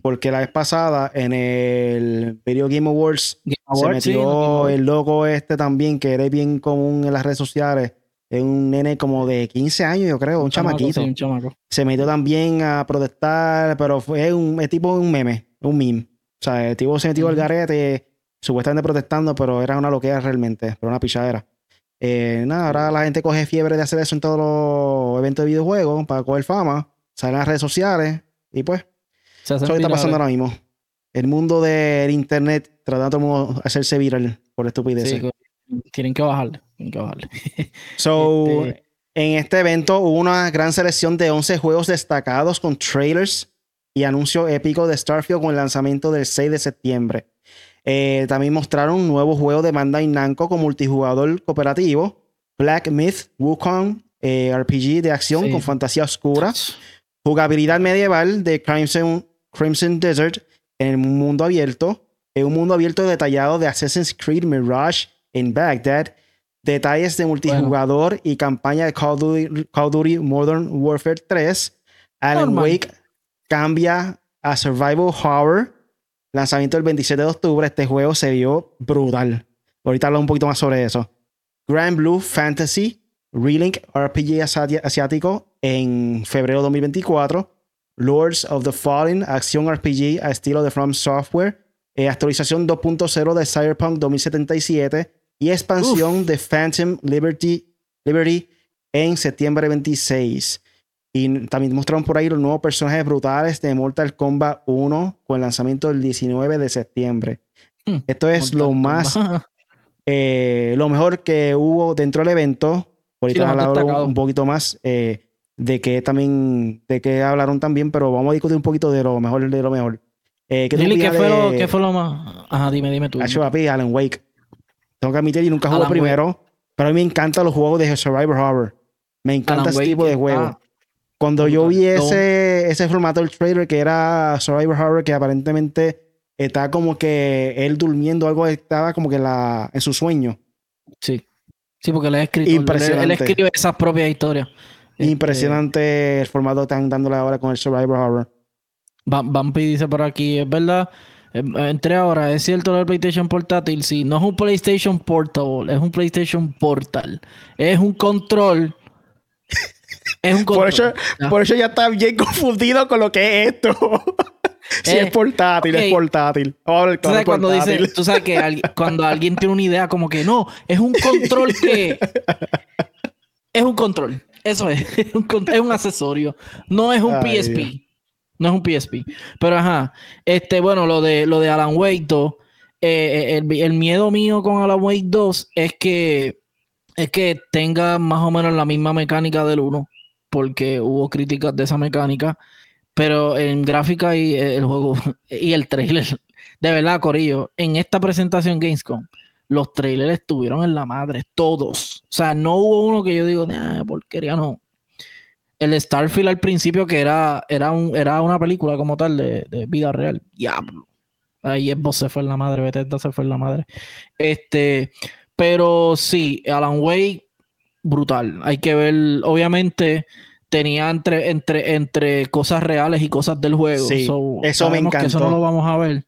Porque la vez pasada en el Video Game Awards, se metió el logo este también, que era bien común en las redes sociales es un nene como de 15 años, yo creo, un, chamaquito. Se metió también a protestar, pero fue un es tipo un meme, un meme. O sea, el tipo se metió al garete, supuestamente protestando, pero era una loquera realmente, pero una pichadera. Eh, nada, ahora la gente coge fiebre de hacer eso en todos los eventos de videojuegos para coger fama, salen las redes sociales y pues, eso está pasando ahora mismo. El mundo del internet tratando de hacerse viral por estupidez. tienen que bajarle. So, este, en este evento hubo una gran selección de 11 juegos destacados con trailers y anuncio épico de Starfield con el lanzamiento del 6 de septiembre. Eh, también mostraron un nuevo juego de Bandai Namco con multijugador cooperativo, Black Myth Wukong, eh, RPG de acción con fantasía oscura, jugabilidad medieval de Crimson, Crimson Desert en el mundo abierto, un mundo abierto detallado de Assassin's Creed Mirage en Baghdad, detalles de multijugador y campaña de Call of, Duty, Modern Warfare 3. Alan Wake cambia a Survival Horror. Lanzamiento el 27 de octubre. Este juego se vio brutal. Ahorita hablo un poquito más sobre eso. Grand Blue Fantasy Relink RPG asiático en febrero de 2024. Lords of the Fallen, acción RPG a estilo de From Software. Eh, actualización 2.0 de Cyberpunk 2077 y expansión de Phantom Liberty, Liberty en septiembre 26. Y también mostraron por ahí los nuevos personajes brutales de Mortal Kombat 1 con el lanzamiento el 19 de septiembre. Hmm. Esto es lo más, eh, lo mejor que hubo dentro del evento. Ahorita hablaron un poquito más eh, de qué también, de qué hablaron también, pero vamos a discutir un poquito de lo mejor de lo mejor. Eh, ¿qué, ¿qué, fue lo, ¿qué, fue lo, más? Ajá, dime, dime tú. Alan Wake. Tengo que admitir, y nunca jugué primero, pero a mí me encantan los juegos de Survivor Horror. Me encanta ese tipo de juego. Ah. Cuando yo vi ese, ese formato del trailer que era Survivor Horror, que aparentemente estaba como que él durmiendo, algo estaba como que la, en su sueño. Sí. Sí, porque él, escrito, Impresionante. Él, escribe esas propias historias. Este, Impresionante el formato que están dándole ahora con el Survivor Horror. Bumpy dice por aquí, es verdad, em, entré ahora, es cierto el PlayStation Portátil, sí, no es un PlayStation Portable, es un PlayStation Portal. Es un control. es un control. Por eso, ya está bien confundido con lo que es esto. si es portátil, es portátil. ¿Tú sabes, cuando dice, tú sabes que cuando alguien tiene una idea como que no, es un control que... es un control. Eso es. Es un, es un accesorio. No es un PSP. No es un PSP. Pero ajá. Este, bueno, lo de, lo de Alan Wake 2. Eh, eh, el, miedo mío con Alan Wake 2 es que, es que tenga más o menos la misma mecánica del 1. Porque hubo críticas de esa mecánica. Pero en gráfica y eh, el juego y el trailer, de verdad, Corillo, en esta presentación Gamescom, los trailers estuvieron en la madre, todos. O sea, no hubo uno que yo digo, porquería, no el Starfield al principio, que era, era, un, era una película como tal de, vida real. Diablo. Ahí Xbox se fue en la madre, Bethesda se fue en la madre. Este, pero sí, Alan Wake, brutal. Hay que ver, obviamente, tenía entre, entre, entre cosas reales y cosas del juego. Sí, eso me encantó. eso no lo vamos a ver.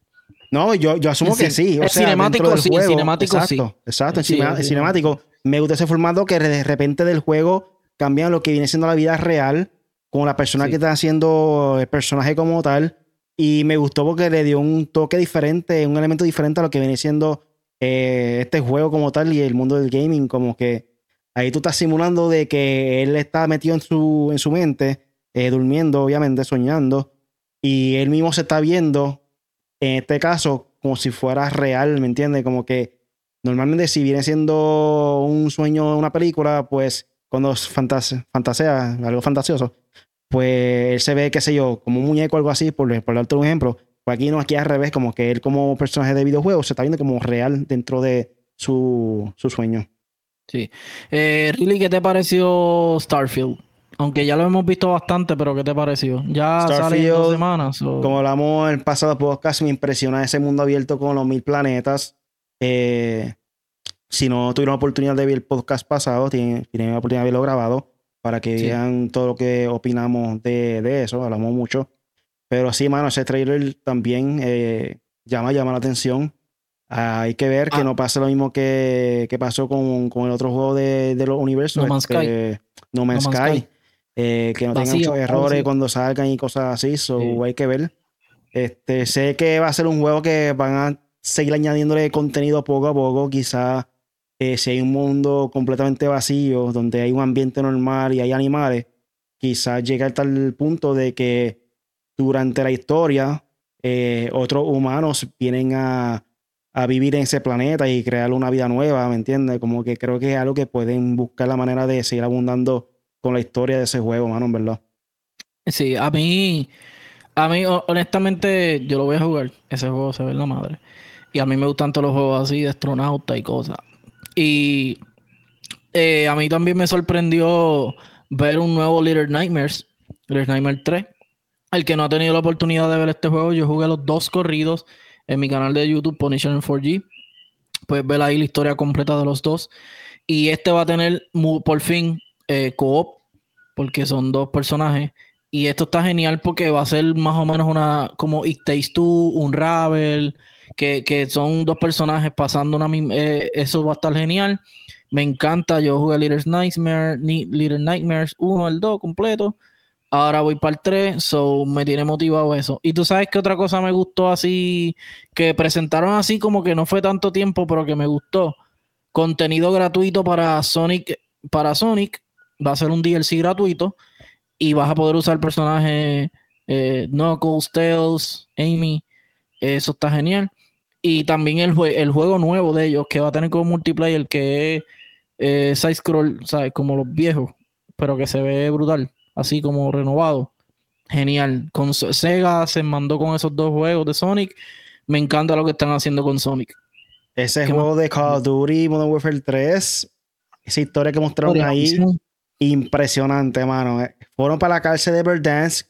No, yo, yo asumo que sí. O cinemático sí, cinemático exacto, sí. Exacto, en cinemático. Me gusta ese formato que de repente del juego cambian lo que viene siendo la vida real con la persona que está haciendo el personaje como tal. Y me gustó porque le dio un toque diferente, un elemento diferente a lo que viene siendo eh, este juego como tal y el mundo del gaming. Como que ahí tú estás simulando de que él está metido en su, en su mente, eh, durmiendo, obviamente, soñando. Y él mismo se está viendo, en este caso, como si fuera real, ¿me entiendes? Como que normalmente si viene siendo un sueño, una película, pues cuando fantasea, algo fantasioso, pues él se ve, qué sé yo, como un muñeco o algo así, por, por darte un ejemplo. Pues aquí no, aquí al revés, como que él como personaje de videojuego se está viendo como real dentro de su, sueño. Sí. Eh, ¿qué te pareció Starfield? Aunque ya lo hemos visto bastante, pero ¿qué te pareció? Ya sale dos semanas. Como hablamos en el pasado podcast, me impresiona ese mundo abierto con los mil planetas. Eh, si no tuvieron la oportunidad de ver el podcast pasado, tienen, tienen la oportunidad de verlo grabado para que vean todo lo que opinamos de, eso. Hablamos mucho. Pero sí, mano, ese trailer también eh, llama, llama la atención. hay que ver que ah. no pase lo mismo que, pasó con, el otro juego de, los universos. No Man's Sky. Este, no Man's, Sky. Eh, que no tengan muchos errores cuando salgan y cosas así. So, hay que ver. Este, sé que va a ser un juego que van a seguir añadiéndole contenido poco a poco. Quizás eh, si hay un mundo completamente vacío, donde hay un ambiente normal y hay animales, quizás llega a tal punto de que durante la historia eh, otros humanos vienen a, vivir en ese planeta y crear una vida nueva, ¿me entiendes? Como que creo que es algo que pueden buscar la manera de seguir abundando con la historia de ese juego, mano, verdad. Sí, a mí, a mí, honestamente, yo lo voy a jugar. Ese juego se ve en la madre. Y a mí me gustan todos los juegos así de astronauta y cosas. Y eh, a mí también me sorprendió ver un nuevo Little Nightmares, Little Nightmares 3. El que no ha tenido la oportunidad de ver este juego, yo jugué los dos corridos. en mi canal de YouTube, Punisher en 4G. Puedes ver ahí la historia completa de los dos. Y este va a tener por fin eh, co-op, porque son dos personajes. Y esto está genial porque va a ser más o menos una como It Takes Two, un Ravel, que, son dos personajes pasando una misma. Eh, eso va a estar genial. Me encanta. Yo jugué Little Nightmares, Little Nightmares 1, el 2 completo. Ahora voy para el 3, so me tiene motivado eso. Y tú sabes que otra cosa me gustó así, que presentaron así como que no fue tanto tiempo, pero que me gustó. Contenido gratuito para Sonic, para Sonic, va a ser un DLC gratuito y vas a poder usar el personaje eh, Knuckles, Tails, Amy. Eso está genial. Y también el, el juego nuevo de ellos, que va a tener como multiplayer, que es eh, side scroll, ¿sabes? Como los viejos, pero que se ve brutal, así como renovado. Genial. Con Sega se mandó con esos dos juegos de Sonic. Me encanta lo que están haciendo con Sonic. Ese juego de Call of Duty Modern Warfare 3, esa historia que mostraron ahí, impresionante, mano. Eh, fueron para la cárcel de Verdansk,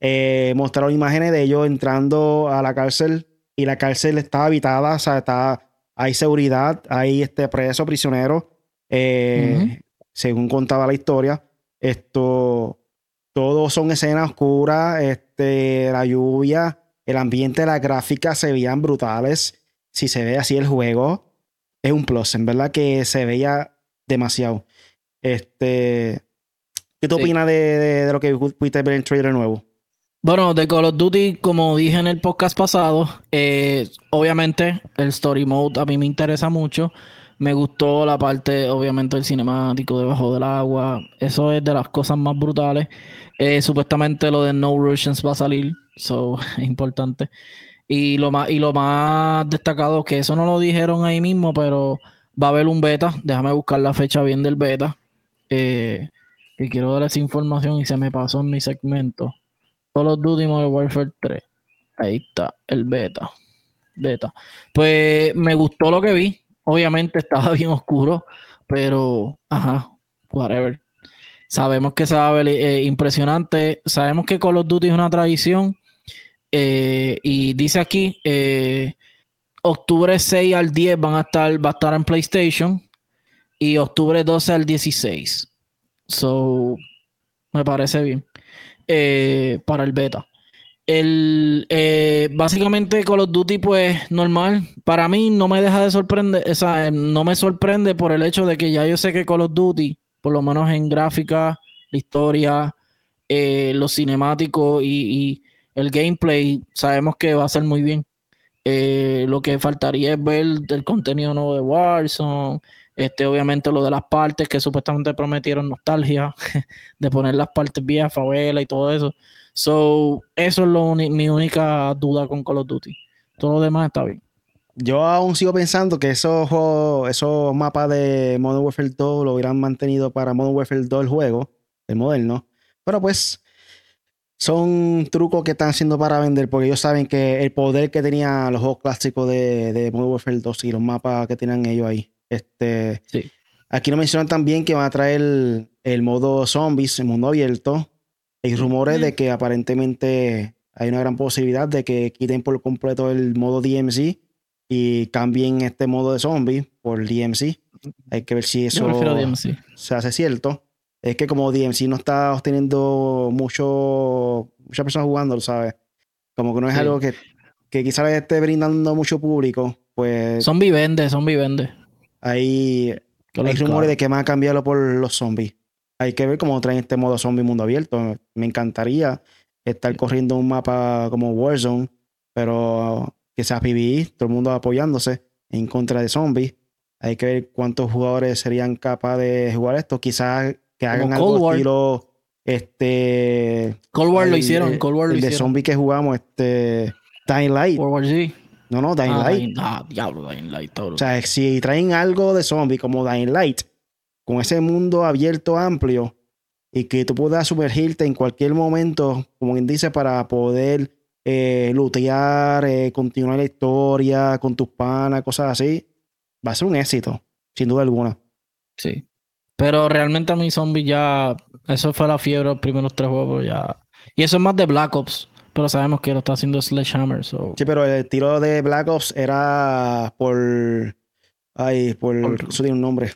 eh, mostraron imágenes de ellos entrando a la cárcel y la cárcel está habitada, o sea, está, hay seguridad, hay este preso, prisionero, eh, según contaba la historia. Esto, todo son escenas oscuras, este, la lluvia, el ambiente, las gráficas se veían brutales. Si se ve así el juego, es un plus, en verdad que se veía demasiado. Este, ¿Qué tú opinas de, lo que pudiste ver en el trailer nuevo? Bueno, de Call of Duty, como dije en el podcast pasado, eh, obviamente el story mode a mí me interesa mucho. Me gustó la parte, obviamente, del cinemático debajo del agua. Eso es de las cosas más brutales. Eh, supuestamente lo de No Russians va a salir, eso es importante. Y lo más, y lo más destacado, que eso no lo dijeron ahí mismo, pero va a haber un beta. Déjame buscar la fecha bien del beta. Eh, que quiero dar esa información y se me pasó en mi segmento. Call of Duty Modern Warfare 3. Ahí está, el beta. Beta. Pues me gustó lo que vi. Obviamente estaba bien oscuro, pero ajá, whatever. Sabemos que se eh, impresionante. Sabemos que Call of Duty es una tradición. Eh, y dice aquí, eh, octubre 6 al 10 van a estar, va a estar en PlayStation. Y octubre 12 al 16. So, me parece bien. Eh, para el beta. El, eh, básicamente Call of Duty, pues normal. Para mí no me deja de sorprender, o sea, no me sorprende por el hecho de que ya yo sé que Call of Duty, por lo menos en gráfica, la historia, eh, lo cinemático y, el gameplay, sabemos que va a ser muy bien. lo que faltaría es ver el contenido nuevo de Warzone, este, obviamente lo de las partes que supuestamente prometieron nostalgia, de poner las partes viejas, favela y todo eso. So, eso es lo mi única duda con Call of Duty. Todo lo demás está bien. Yo aún sigo pensando que esos, esos mapas de Modern Warfare 2 lo hubieran mantenido para Modern Warfare 2 el juego, el moderno. Pero pues son trucos que están haciendo para vender porque ellos saben que el poder que tenían los juegos clásicos de, de Modern Warfare 2 y los mapas que tenían ellos ahí. Este, sí. Aquí nos mencionan también que van a traer el, modo zombies, el mundo abierto. Hay rumores de que aparentemente hay una gran posibilidad de que quiten por completo el modo DMC y cambien este modo de zombies por DMC. Hay que ver si eso se hace cierto. Es que como DMC no está obteniendo mucho, muchas personas jugando, ¿sabes? Como que no es algo que, que quizás esté brindando mucho público, pues... Son vivende, son vivende. Hay, hay rumores de que van a cambiarlo por los zombies. Hay que ver cómo traen este modo zombie mundo abierto. Me encantaría estar corriendo un mapa como Warzone, pero que sea PvE, todo el mundo apoyándose en contra de zombies. Hay que ver cuántos jugadores serían capaces de jugar esto. Quizás que hagan algo estilo este Cold War lo hicieron, Cold War el de zombie que jugamos este Dying Light. World War Z. No, no, Dying ah, Light. ah, diablo, Dying Light. Todo. O sea, si traen algo de zombie como Dying Light, con ese mundo abierto amplio y que tú puedas sumergirte en cualquier momento, como quien dice, para poder eh, lootear, eh, continuar la historia con tus panas, cosas así, va a ser un éxito, sin duda alguna. Sí. Pero realmente a mí zombie ya, eso fue la fiebre los primeros tres juegos ya. Y eso es más de Black Ops. Pero sabemos que lo está haciendo Sledgehammer. So. Sí, pero el tiro de Black Ops era por. Ay, por. eso tiene un nombre.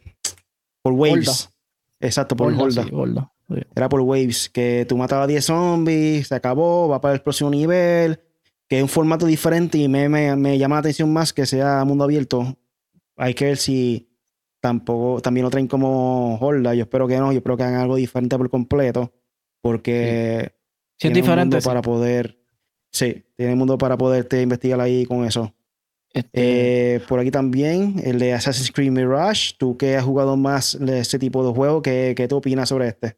Por Waves. Exacto, por Holda. Era por Waves. Que tú matabas 10 zombies, se acabó, va para el próximo nivel. Que es un formato diferente y me, me, llama la atención más que sea mundo abierto. Hay que ver si tampoco también lo traen como Holda. Yo espero que no. Yo espero que hagan algo diferente por completo. Porque. Sí, es diferente. para poder. Sí, tiene el mundo para poderte investigar ahí con eso. Este eh, por aquí también, el de Assassin's Creed Mirage. Tú que has jugado más de este tipo de juego, ¿qué, ¿qué, tú opinas sobre este?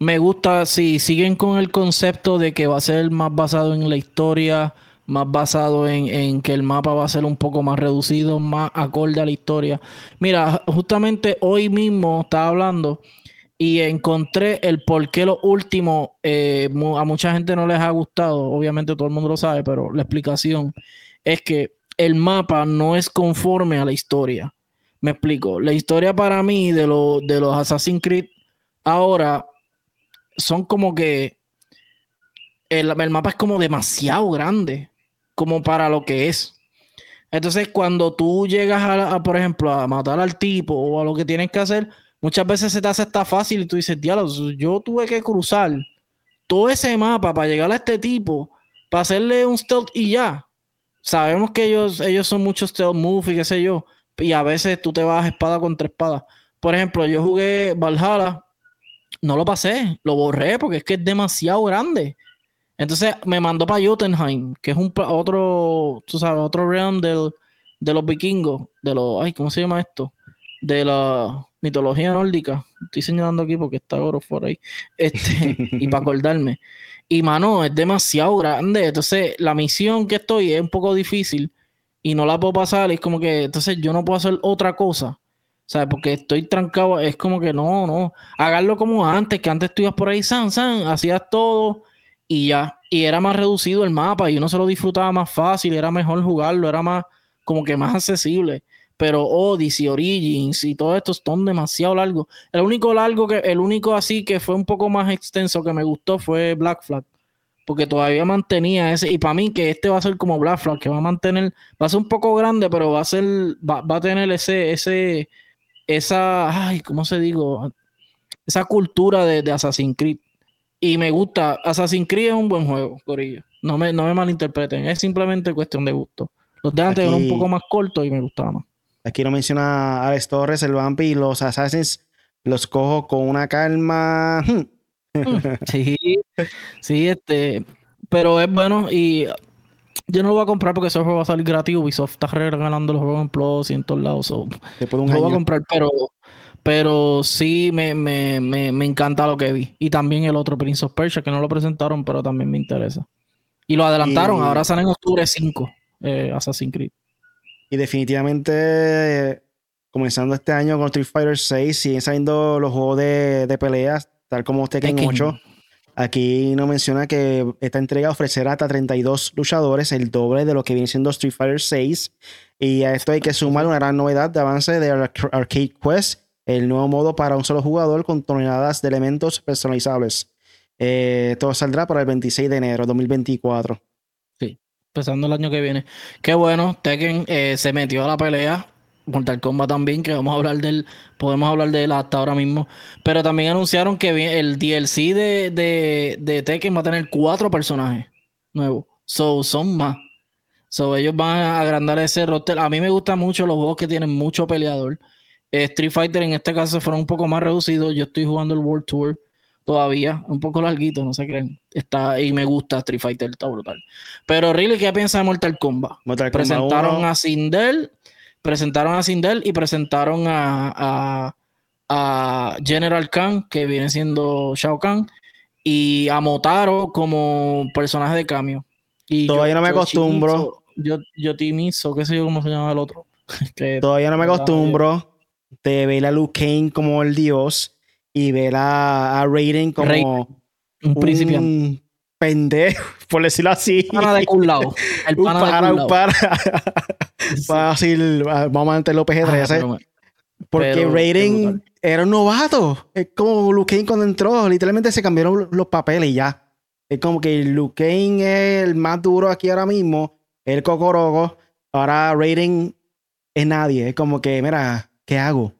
Me gusta, si siguen con el concepto de que va a ser más basado en la historia, más basado en, en, que el mapa va a ser un poco más reducido, más acorde a la historia. Mira, justamente hoy mismo estaba hablando y encontré el por qué lo último eh, a mucha gente no les ha gustado, obviamente todo el mundo lo sabe, pero la explicación es que el mapa no es conforme a la historia. Me explico, la historia para mí de, de los Assassin's Creed ahora son como que el, el mapa es como demasiado grande, como para lo que es. Entonces, cuando tú llegas a, por ejemplo, a matar al tipo o a lo que tienes que hacer, muchas veces se te hace esta fácil y tú dices, diablo, yo tuve que cruzar todo ese mapa para llegar a este tipo, para hacerle un stealth y ya. Sabemos que ellos, ellos son muchos stealth move y qué sé yo, y a veces tú te vas espada contra espada. Por ejemplo, yo jugué Valhalla, no lo pasé, lo borré porque es que es demasiado grande. Entonces me mandó para Jotunheim, que es un otro, tú sabes, otro realm del, de los vikingos, de los, ay, ¿cómo se llama esto? De la mitología nórdica. Estoy señalando aquí porque está oro por ahí. Este, y para acordarme. Y mano, es demasiado grande. Entonces, la misión que estoy es un poco difícil y no la puedo pasar. Es como que, entonces yo no puedo hacer otra cosa. ¿Sabes? Porque estoy trancado. Es como que no, no. Háganlo como antes, que antes tú ibas por ahí, san, san, hacías todo y ya. Y era más reducido el mapa y uno se lo disfrutaba más fácil, era mejor jugarlo, era más, como que más accesible pero Odyssey, Origins y todo esto son demasiado largos. El único largo que, el único así que fue un poco más extenso que me gustó fue Black Flag. Porque todavía mantenía ese, y para mí que este va a ser como Black Flag, que va a mantener, va a ser un poco grande, pero va a ser, va, a tener ese, ese, esa, ay, ¿cómo se digo? Esa cultura de, de Assassin's Creed. Y me gusta, Assassin's Creed es un buen juego, Corillo. No me, no me malinterpreten, es simplemente cuestión de gusto. Los de antes eran un poco más cortos y me gustaba más. Aquí no menciona Alex Torres, el Vampi y los Assassins. Los cojo con una calma. sí, sí, este. Pero es bueno y yo no lo voy a comprar porque ese juego va a salir gratis. Ubisoft está regalando los juegos en Plus y en todos lados. So, no lo voy a comprar, pero, pero sí me, me, me, me, encanta lo que vi. Y también el otro Prince of Persia, que no lo presentaron, pero también me interesa. Y lo adelantaron, ahora sale en octubre 5, eh, Assassin's Creed. Y definitivamente, comenzando este año con Street Fighter 6, siguen saliendo los juegos de, de peleas, tal como Tekken 8. Aquí nos menciona que esta entrega ofrecerá hasta 32 luchadores, el doble de lo que viene siendo Street Fighter 6. Y a esto hay que sumar una gran novedad de avance de Arcade Quest, el nuevo modo para un solo jugador con toneladas de elementos personalizables. Eh, todo saldrá para el 26 de enero de 2024 empezando el año que viene. Qué bueno, Tekken eh, se metió a la pelea. Mortal Kombat también, que vamos a hablar del, podemos hablar de él hasta ahora mismo. Pero también anunciaron que el DLC de, de, de Tekken va a tener cuatro personajes nuevos. So, son más. So, ellos van a agrandar ese roster. A mí me gustan mucho los juegos que tienen mucho peleador. Eh, Street Fighter en este caso fueron un poco más reducidos. Yo estoy jugando el World Tour todavía, un poco larguito, no se creen. Está, y me gusta Street Fighter, está brutal. Pero really, ¿qué piensa de Mortal Kombat? presentaron a Sindel, presentaron a Sindel y presentaron a, a, General Khan, que viene siendo Shao Kahn, y a Motaro como personaje de cambio. Y todavía no me acostumbro. Yo, yo Timizo, qué sé yo cómo se llama el otro. todavía no me acostumbro de ver a Luke Kane como el dios y ver a, Raiden como un, principiante. pendejo, por decirlo así. Para de un lado. El pana un para, un para. Fácil, vamos a meterlo PG-13. Porque Raiden era un novato. Es como Luke Kane cuando entró. Literalmente se cambiaron los papeles y ya. Es como que Liu Kang es el más duro aquí ahora mismo, el Cocoroco. Ahora Raiden es nadie. Es como que, mira, ¿qué hago?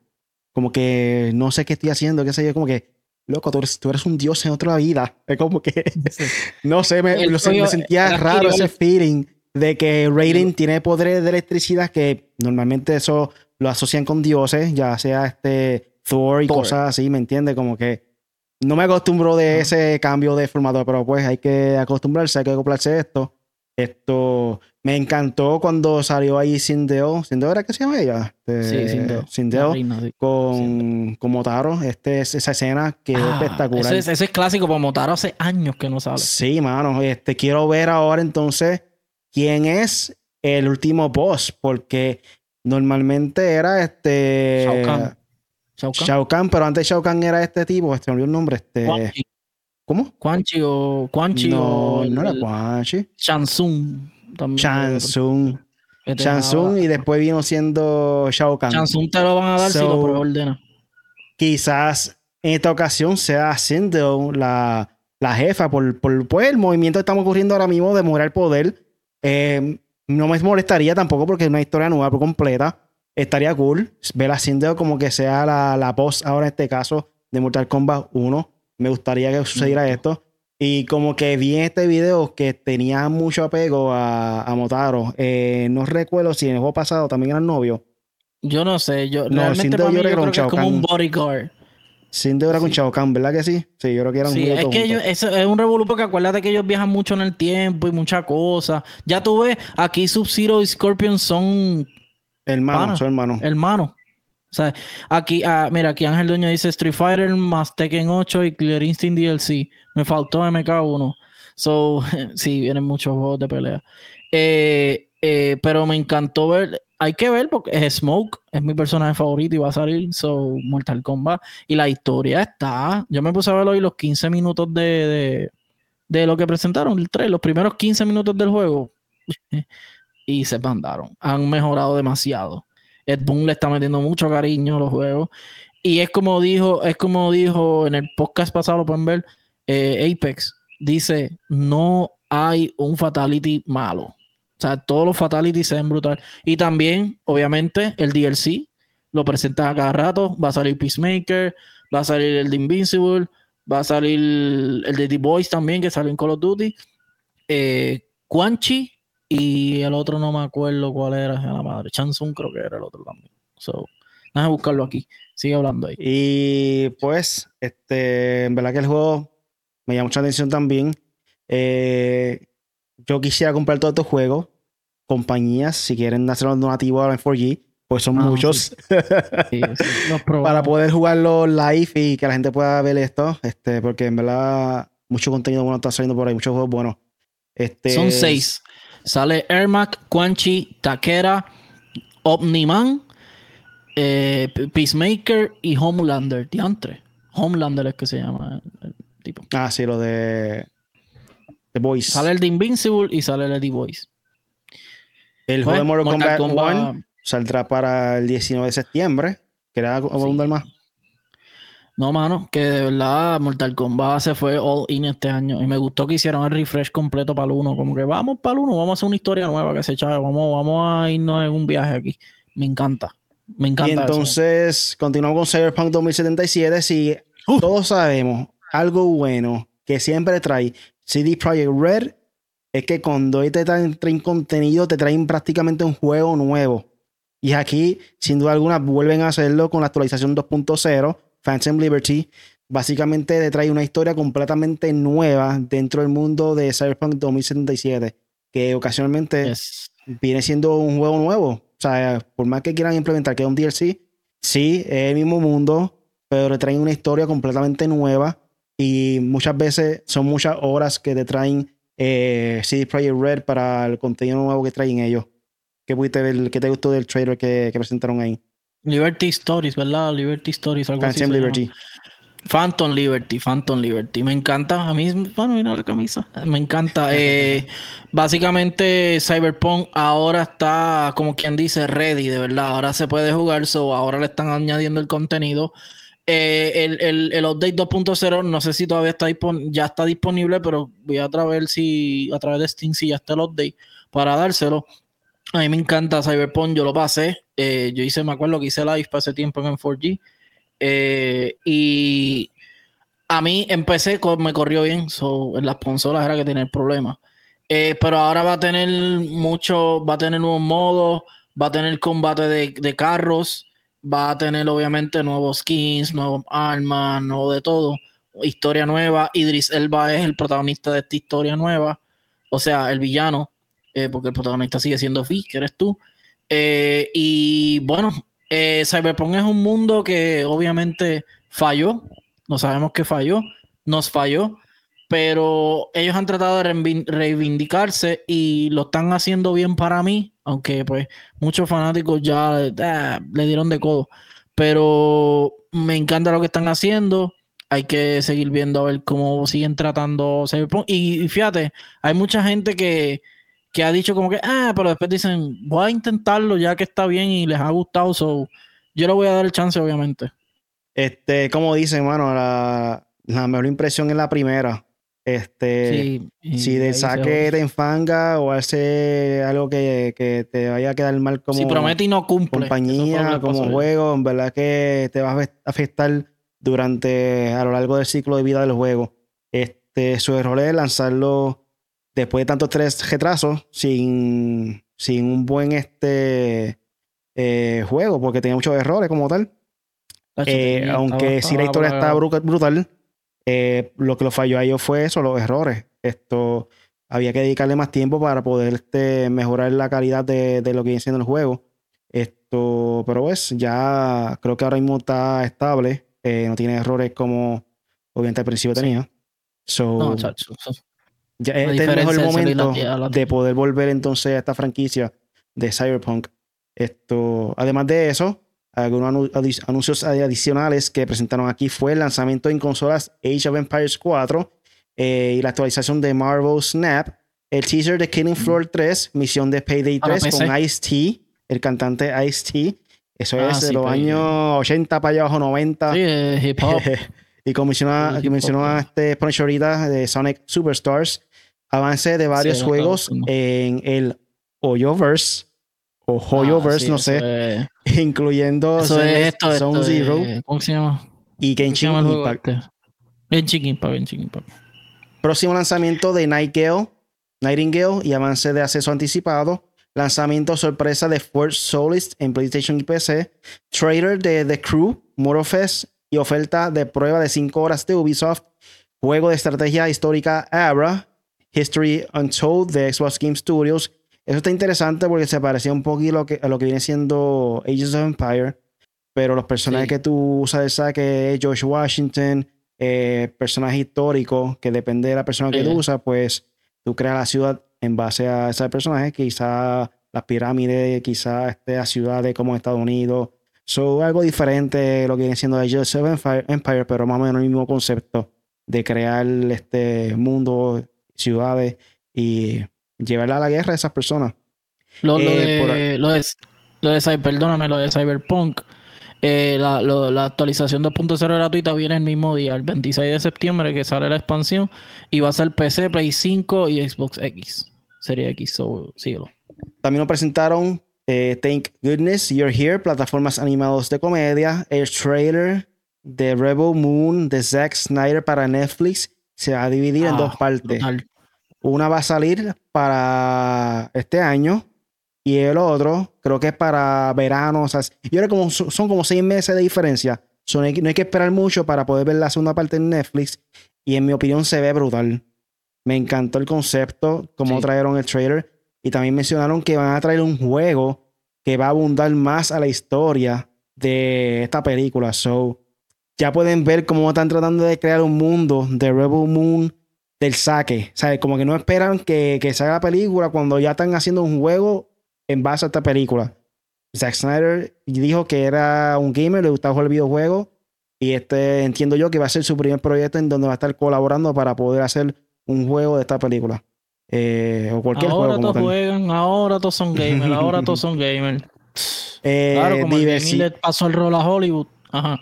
Como que no sé qué estoy haciendo, qué sé yo, como que, loco, tú eres, un dios en otra vida. Es como que, no sé, me, me sentía raro ese feeling de que Raiden tiene poderes de electricidad que normalmente eso lo asocian con dioses, ya sea este Thor y cosas así, ¿me entiendes? Como que no me acostumbro de ese cambio de formato, pero pues hay que acostumbrarse, hay que acoplarse a esto. Esto me encantó cuando salió ahí Sindeo. ¿Sindeo era que se llama ella? Este, sí, Sindeo. con, con, Motaro. Este, esa escena que es ah, espectacular. Ese es, clásico para Motaro hace años que no sale. Sí, mano. Este, quiero ver ahora entonces quién es el último boss, porque normalmente era este. Shao Kahn. Shao Kahn. pero antes Shao Kahn era este tipo, este me olvidó el nombre, este. ¿Cómo? Quan Chi o Quan Chi no, no era Quan Chi. Shansung. Shansung. Shansung y después vino siendo Shao Kahn. Shansung te lo van a dar si lo ordena. Quizás en esta ocasión sea siendo la, la jefa por, por, por, el movimiento que estamos ocurriendo ahora mismo de morar el poder eh, no me molestaría tampoco porque es una historia nueva por completa. Estaría cool ver a Sindel como que sea la, la voz ahora en este caso de Mortal Kombat 1. Me gustaría que sucediera esto. Y como que vi en este video que tenía mucho apego a, a Motaro. Eh, no recuerdo si en el juego pasado también eran novios. Yo no sé. Yo, no, realmente para mí, yo creo que es como un bodyguard. Sin deuda con Chao Kahn, ¿verdad que sí? Sí, yo creo que era un Sí, es que ellos, es, es un revolú porque acuérdate que ellos viajan mucho en el tiempo y muchas cosas. Ya tú ves, aquí Sub-Zero y Scorpion son... Hermanos, son hermanos. Hermanos. Aquí, ah, mira, aquí Ángel Dueño dice Street Fighter más Tekken 8 y Clear Instinct DLC. Me faltó MK1. So, sí, vienen muchos juegos de pelea. Eh, eh, pero me encantó ver hay que ver porque es Smoke, es mi personaje favorito y va a salir so, Mortal Kombat. Y la historia está. Yo me puse a ver hoy los 15 minutos de, de, lo que presentaron, el 3, los primeros 15 minutos del juego. y se mandaron. Han mejorado demasiado. Ed Boon le está metiendo mucho cariño a los juegos. Y es como dijo, es como dijo en el podcast pasado, lo pueden ver, eh, Apex. Dice: no hay un fatality malo. O sea, todos los fatalities se ven brutal. Y también, obviamente, el DLC lo presentan a cada rato. Va a salir Peacemaker, va a salir el de Invincible, va a salir el de The Boys también, que salió en Call of Duty. Eh, Quan y el otro no me acuerdo cuál era, la madre. Chansung creo que era el otro también. So, a buscarlo aquí. Sigue hablando ahí. Y pues, este, en verdad que el juego me llama mucha atención también. Eh, yo quisiera comprar todos estos juegos compañías, si quieren hacer donativo a 4G, pues son ah, muchos. Para poder jugarlo live y que la gente pueda ver esto, este, porque en verdad mucho contenido bueno está saliendo por ahí, muchos juegos buenos. Este, son seis. Sale Ermac, Quanchi, Takera, Omniman, eh, Peacemaker y Homelander. Diantre. Homelander es que se llama el tipo. Ah, sí, lo de The Voice. Sale el de Invincible y sale el de The Voice. El juego de Mortal, Kombat, 1 saldrá para el 19 de septiembre. ¿Querés abundar más? No, mano, que de verdad Mortal Kombat se fue all in este año. Y me gustó que hicieron el refresh completo para el 1. Como que vamos para el 1, vamos a hacer una historia nueva que se echa. Vamos, vamos a irnos en un viaje aquí. Me encanta. Me encanta. Y entonces, continuamos con Cyberpunk 2077. Si todos sabemos algo bueno que siempre trae CD Projekt Red es que cuando te traen, contenido, te traen prácticamente un juego nuevo. Y aquí, sin duda alguna, vuelven a hacerlo con la actualización 2.0, Phantom Liberty. Básicamente te trae una historia completamente nueva dentro del mundo de Cyberpunk 2077, que ocasionalmente viene siendo un juego nuevo. O sea, por más que quieran implementar que es un DLC, sí, es el mismo mundo, pero te traen una historia completamente nueva y muchas veces son muchas horas que te traen eh, CD Projekt Red para el contenido nuevo que traen ellos. ¿Qué pudiste ver? ¿Qué te gustó del trailer que, presentaron ahí? Liberty Stories, ¿verdad? Liberty Stories, algo Phantom Liberty. Phantom Liberty, Phantom Liberty. Me encanta. A mí, bueno, mira la camisa. Me encanta. Eh, básicamente, Cyberpunk ahora está, como quien dice, ready, de verdad. Ahora se puede jugar, so ahora le están añadiendo el contenido. Eh, el, el, el, update 2.0, no sé si todavía está ya está disponible, pero voy a través si a través de Steam si ya está el update para dárselo. A mí me encanta Cyberpunk, yo lo pasé. Eh, yo hice, me acuerdo que hice live para ese tiempo en 4G. Eh, y a mí empecé, me corrió bien. en las consolas era que tenía el problema. pero ahora va a tener mucho, va a tener nuevos modos, va a tener combate de, de carros va a tener obviamente nuevos skins, nuevos armas, nuevo de todo, historia nueva. Idris Elba es el protagonista de esta historia nueva, o sea, el villano, eh, porque el protagonista sigue siendo Vi, que eres tú. Eh, y bueno, eh, Cyberpunk es un mundo que obviamente falló, no sabemos qué falló, nos falló, pero ellos han tratado de reivindicarse y lo están haciendo bien para mí, aunque pues muchos fanáticos ya ah, le dieron de codo, pero me encanta lo que están haciendo. Hay que seguir viendo a ver cómo siguen tratando Y, fíjate, hay mucha gente que, ha dicho como que, ah, pero después dicen, voy a intentarlo ya que está bien y les ha gustado, so yo le voy a dar el chance, obviamente. Este, como dicen, mano, la, la mejor impresión es la primera. Este, si de saque te enfanga o hace algo que, que, te vaya a quedar mal como si promete y no cumple, compañía, como juego, en verdad que te va a afectar durante a lo largo del ciclo de vida del juego. Este, su error es lanzarlo después de tantos tres retrasos sin, sin un buen este eh, juego, porque tenía muchos errores como tal. Eh, aunque si la historia está brutal eh, lo que lo falló a ellos fue eso, los errores. Esto había que dedicarle más tiempo para poder este, mejorar la calidad de, lo que viene siendo el juego. Esto, pero pues ya creo que ahora mismo está estable. Eh, no tiene errores como obviamente al principio tenía. So, Ya este es el mejor momento de poder volver entonces a esta franquicia de Cyberpunk. Esto, además de eso, algunos anuncios adicionales que presentaron aquí fue el lanzamiento en consolas Age of Empires 4 eh, y la actualización de Marvel Snap, el teaser de Killing Floor 3, misión de Payday 3 con Ice-T, el cantante Ice-T. Eso ah, es de los años 80 para allá abajo, 90. Sí, hip hop. y como mencionó, a este ahorita de Sonic Superstars, avance de varios juegos en el Hoyoverse o Hoyoverse, ah, no sé, incluyendo esto, Zone Zero ¿cómo se llama? y Genshin Impact. Genshin Impact, Genshin Impact. Próximo lanzamiento de Nightingale, Nightingale y avance de acceso anticipado. Lanzamiento sorpresa de Force Solis en PlayStation y PC. Trailer de The Crew, Morofest y oferta de prueba de 5 horas de Ubisoft. Juego de estrategia histórica Abra. History Untold de Xbox Game Studios eso está interesante porque se parecía un poquito a lo que, a lo que viene siendo Ages of Empire, pero los personajes que tú usas que es George Washington, eh, personaje histórico, que depende de la persona que tú usas, pues tú creas la ciudad en base a ese personaje, quizá las pirámides, quizá la ciudad de como Estados Unidos. Son algo diferente lo que viene siendo Ages of Empire, pero más o menos el mismo concepto de crear este mundo, ciudades y llevarla a la guerra a esas personas. Lo, eh, de, lo, de, perdóname, lo de Cyberpunk, eh, la, la, actualización 2.0 gratuita viene el mismo día, el 26 de septiembre, que sale la expansión, y va a ser PC, Play 5 y Xbox X. Sería X, so, síguelo. También nos presentaron eh, Thank Goodness You're Here, plataformas animados de comedia, el trailer de Rebel Moon de Zack Snyder para Netflix se va a dividir en dos ah, partes. Una va a salir para este año y el otro creo que es para verano. O sea, y ahora como son como seis meses de diferencia. no hay que esperar mucho para poder ver la segunda parte en Netflix. Y en mi opinión se ve brutal. Me encantó el concepto, como trajeron el trailer. Y también mencionaron que van a traer un juego que va a abundar más a la historia de esta película. So, ya pueden ver cómo están tratando de crear un mundo de Rebel Moon del saque. ¿Sabes? Como que no esperan que, que salga la película cuando ya están haciendo un juego en base a esta película. Zack Snyder dijo que era un gamer, le gustaba jugar videojuegos. Y este entiendo yo que va a ser su primer proyecto en donde va a estar colaborando para poder hacer un juego de esta película. Eh, o cualquier ahora juego. Todos juegan, ahora todos son gamers, ahora todos son gamers. Eh, claro, como le pasó el rol a Hollywood. Ajá.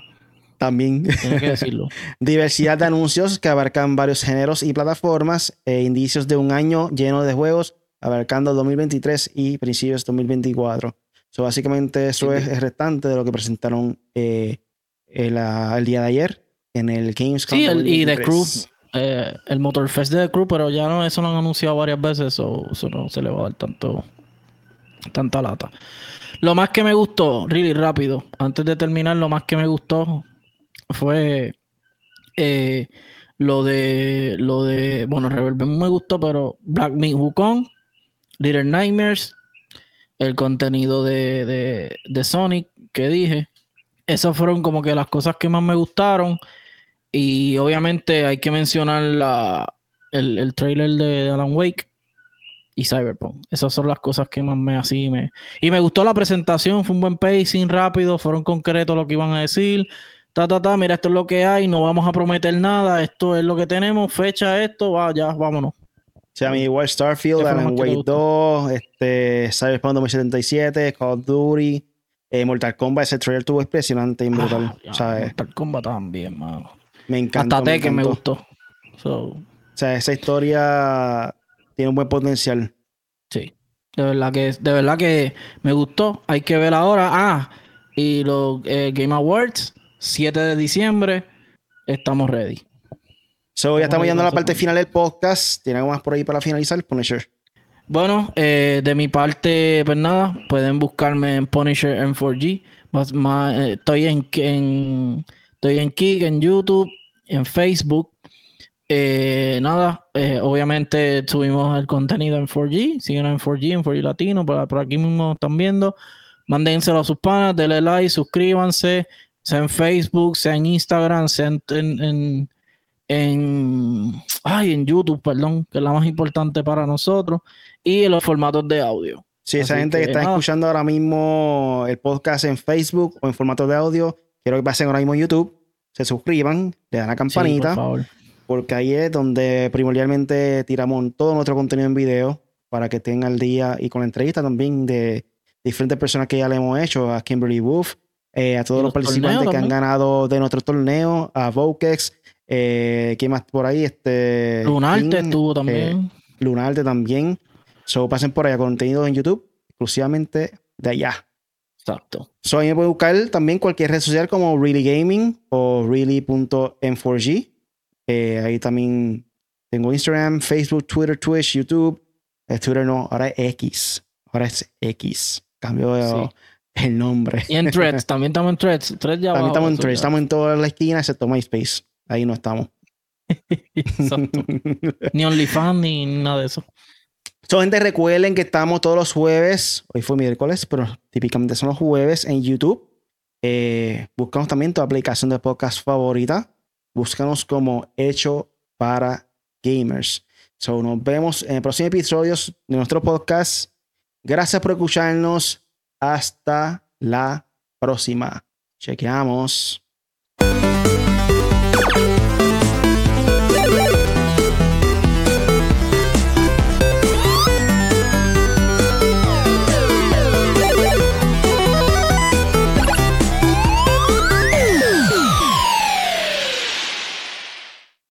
también. Que decirlo. Diversidad de anuncios que abarcan varios géneros y plataformas, e indicios de un año lleno de juegos, abarcando 2023 y principios de 2024. So, básicamente eso es el restante de lo que presentaron eh, el, día de ayer en el Gamescom. Sí, y The Crew, eh, el Motorfest de The Crew, pero ya no, eso lo han anunciado varias veces, eso no se le va a dar tanto, tanta lata. Lo más que me gustó, really rápido, antes de terminar, lo más que me gustó fue eh, lo de lo de bueno, Reverb me gustó, pero Black Meat Wukong, Little Nightmares, el contenido de, de, Sonic que dije. Esas fueron como que las cosas que más me gustaron. Y obviamente hay que mencionar la, el, el trailer de Alan Wake y Cyberpunk. Esas son las cosas que más me así me. Y me gustó la presentación, fue un buen pacing rápido, fueron concretos lo que iban a decir. Ta, ta, ta, mira, esto es lo que hay, no vamos a prometer nada, esto es lo que tenemos, fecha esto, va, ya, vámonos. Sea, a mí igual Starfield, Alan Wake 2, este, Cyberpunk 2077, Call of Duty, eh, Mortal Kombat, ese trailer tuvo impresionante y ah, brutal. Mortal Kombat también, mano. Me encanta. Hasta Tekken me, gustó. O sea, esa historia tiene un buen potencial. Sí. De verdad que, de verdad que me gustó. Hay que ver ahora. Ah, y los eh, Game Awards, 7 de diciembre, estamos ready. So, ya estamos llegando a la parte final del podcast. ¿Tiene algo más por ahí para finalizar? Punisher. Bueno, eh, de mi parte, pues nada, pueden buscarme en Punisher M4G. Eh, estoy en, en, estoy en Kik, en YouTube, en Facebook. Eh, nada, obviamente subimos el contenido en 4G. Siguen en 4G, en 4G Latino, por, por aquí mismo están viendo. Mándenselo a sus panas, denle like, suscríbanse, sea en Facebook, sea en Instagram, sea en en, ay, en YouTube, perdón, que es la más importante para nosotros, y en los formatos de audio. Sí, esa gente que, está escuchando ahora mismo el podcast en Facebook o en formato de audio, quiero que pasen ahora mismo en YouTube, se suscriban, le dan la campanita, porque ahí es donde primordialmente tiramos todo nuestro contenido en video para que estén al día y con entrevistas también de diferentes personas que ya le hemos hecho, a Kimberly Wolf, eh, a todos los, participantes que han ganado de nuestro torneo, a Vokex, eh, ¿Quién más por ahí? Este, Lunarte estuvo también. Eh, Lunarte también. So, pasen por allá contenido en YouTube, exclusivamente de allá. Exacto. So, ahí me buscar también cualquier red social como Really Gaming o really.m4g. Eh, ahí también tengo Instagram, Facebook, Twitter, Twitch, YouTube. Eh, Twitter no, ahora es X. Ahora es X. Cambio el nombre. Y en Threads, también estamos en Threads. también estamos en Threads, estamos en todas las esquinas excepto MySpace. Ahí no estamos. ni OnlyFans ni nada de eso. So, gente, recuerden que estamos todos los jueves. Hoy fue miércoles, pero típicamente son los jueves en YouTube. Eh, también tu aplicación de podcast favorita. Búscanos como Hecho para Gamers. So, nos vemos en el próximo episodio de nuestro podcast. Gracias por escucharnos. Hasta la próxima. Chequeamos.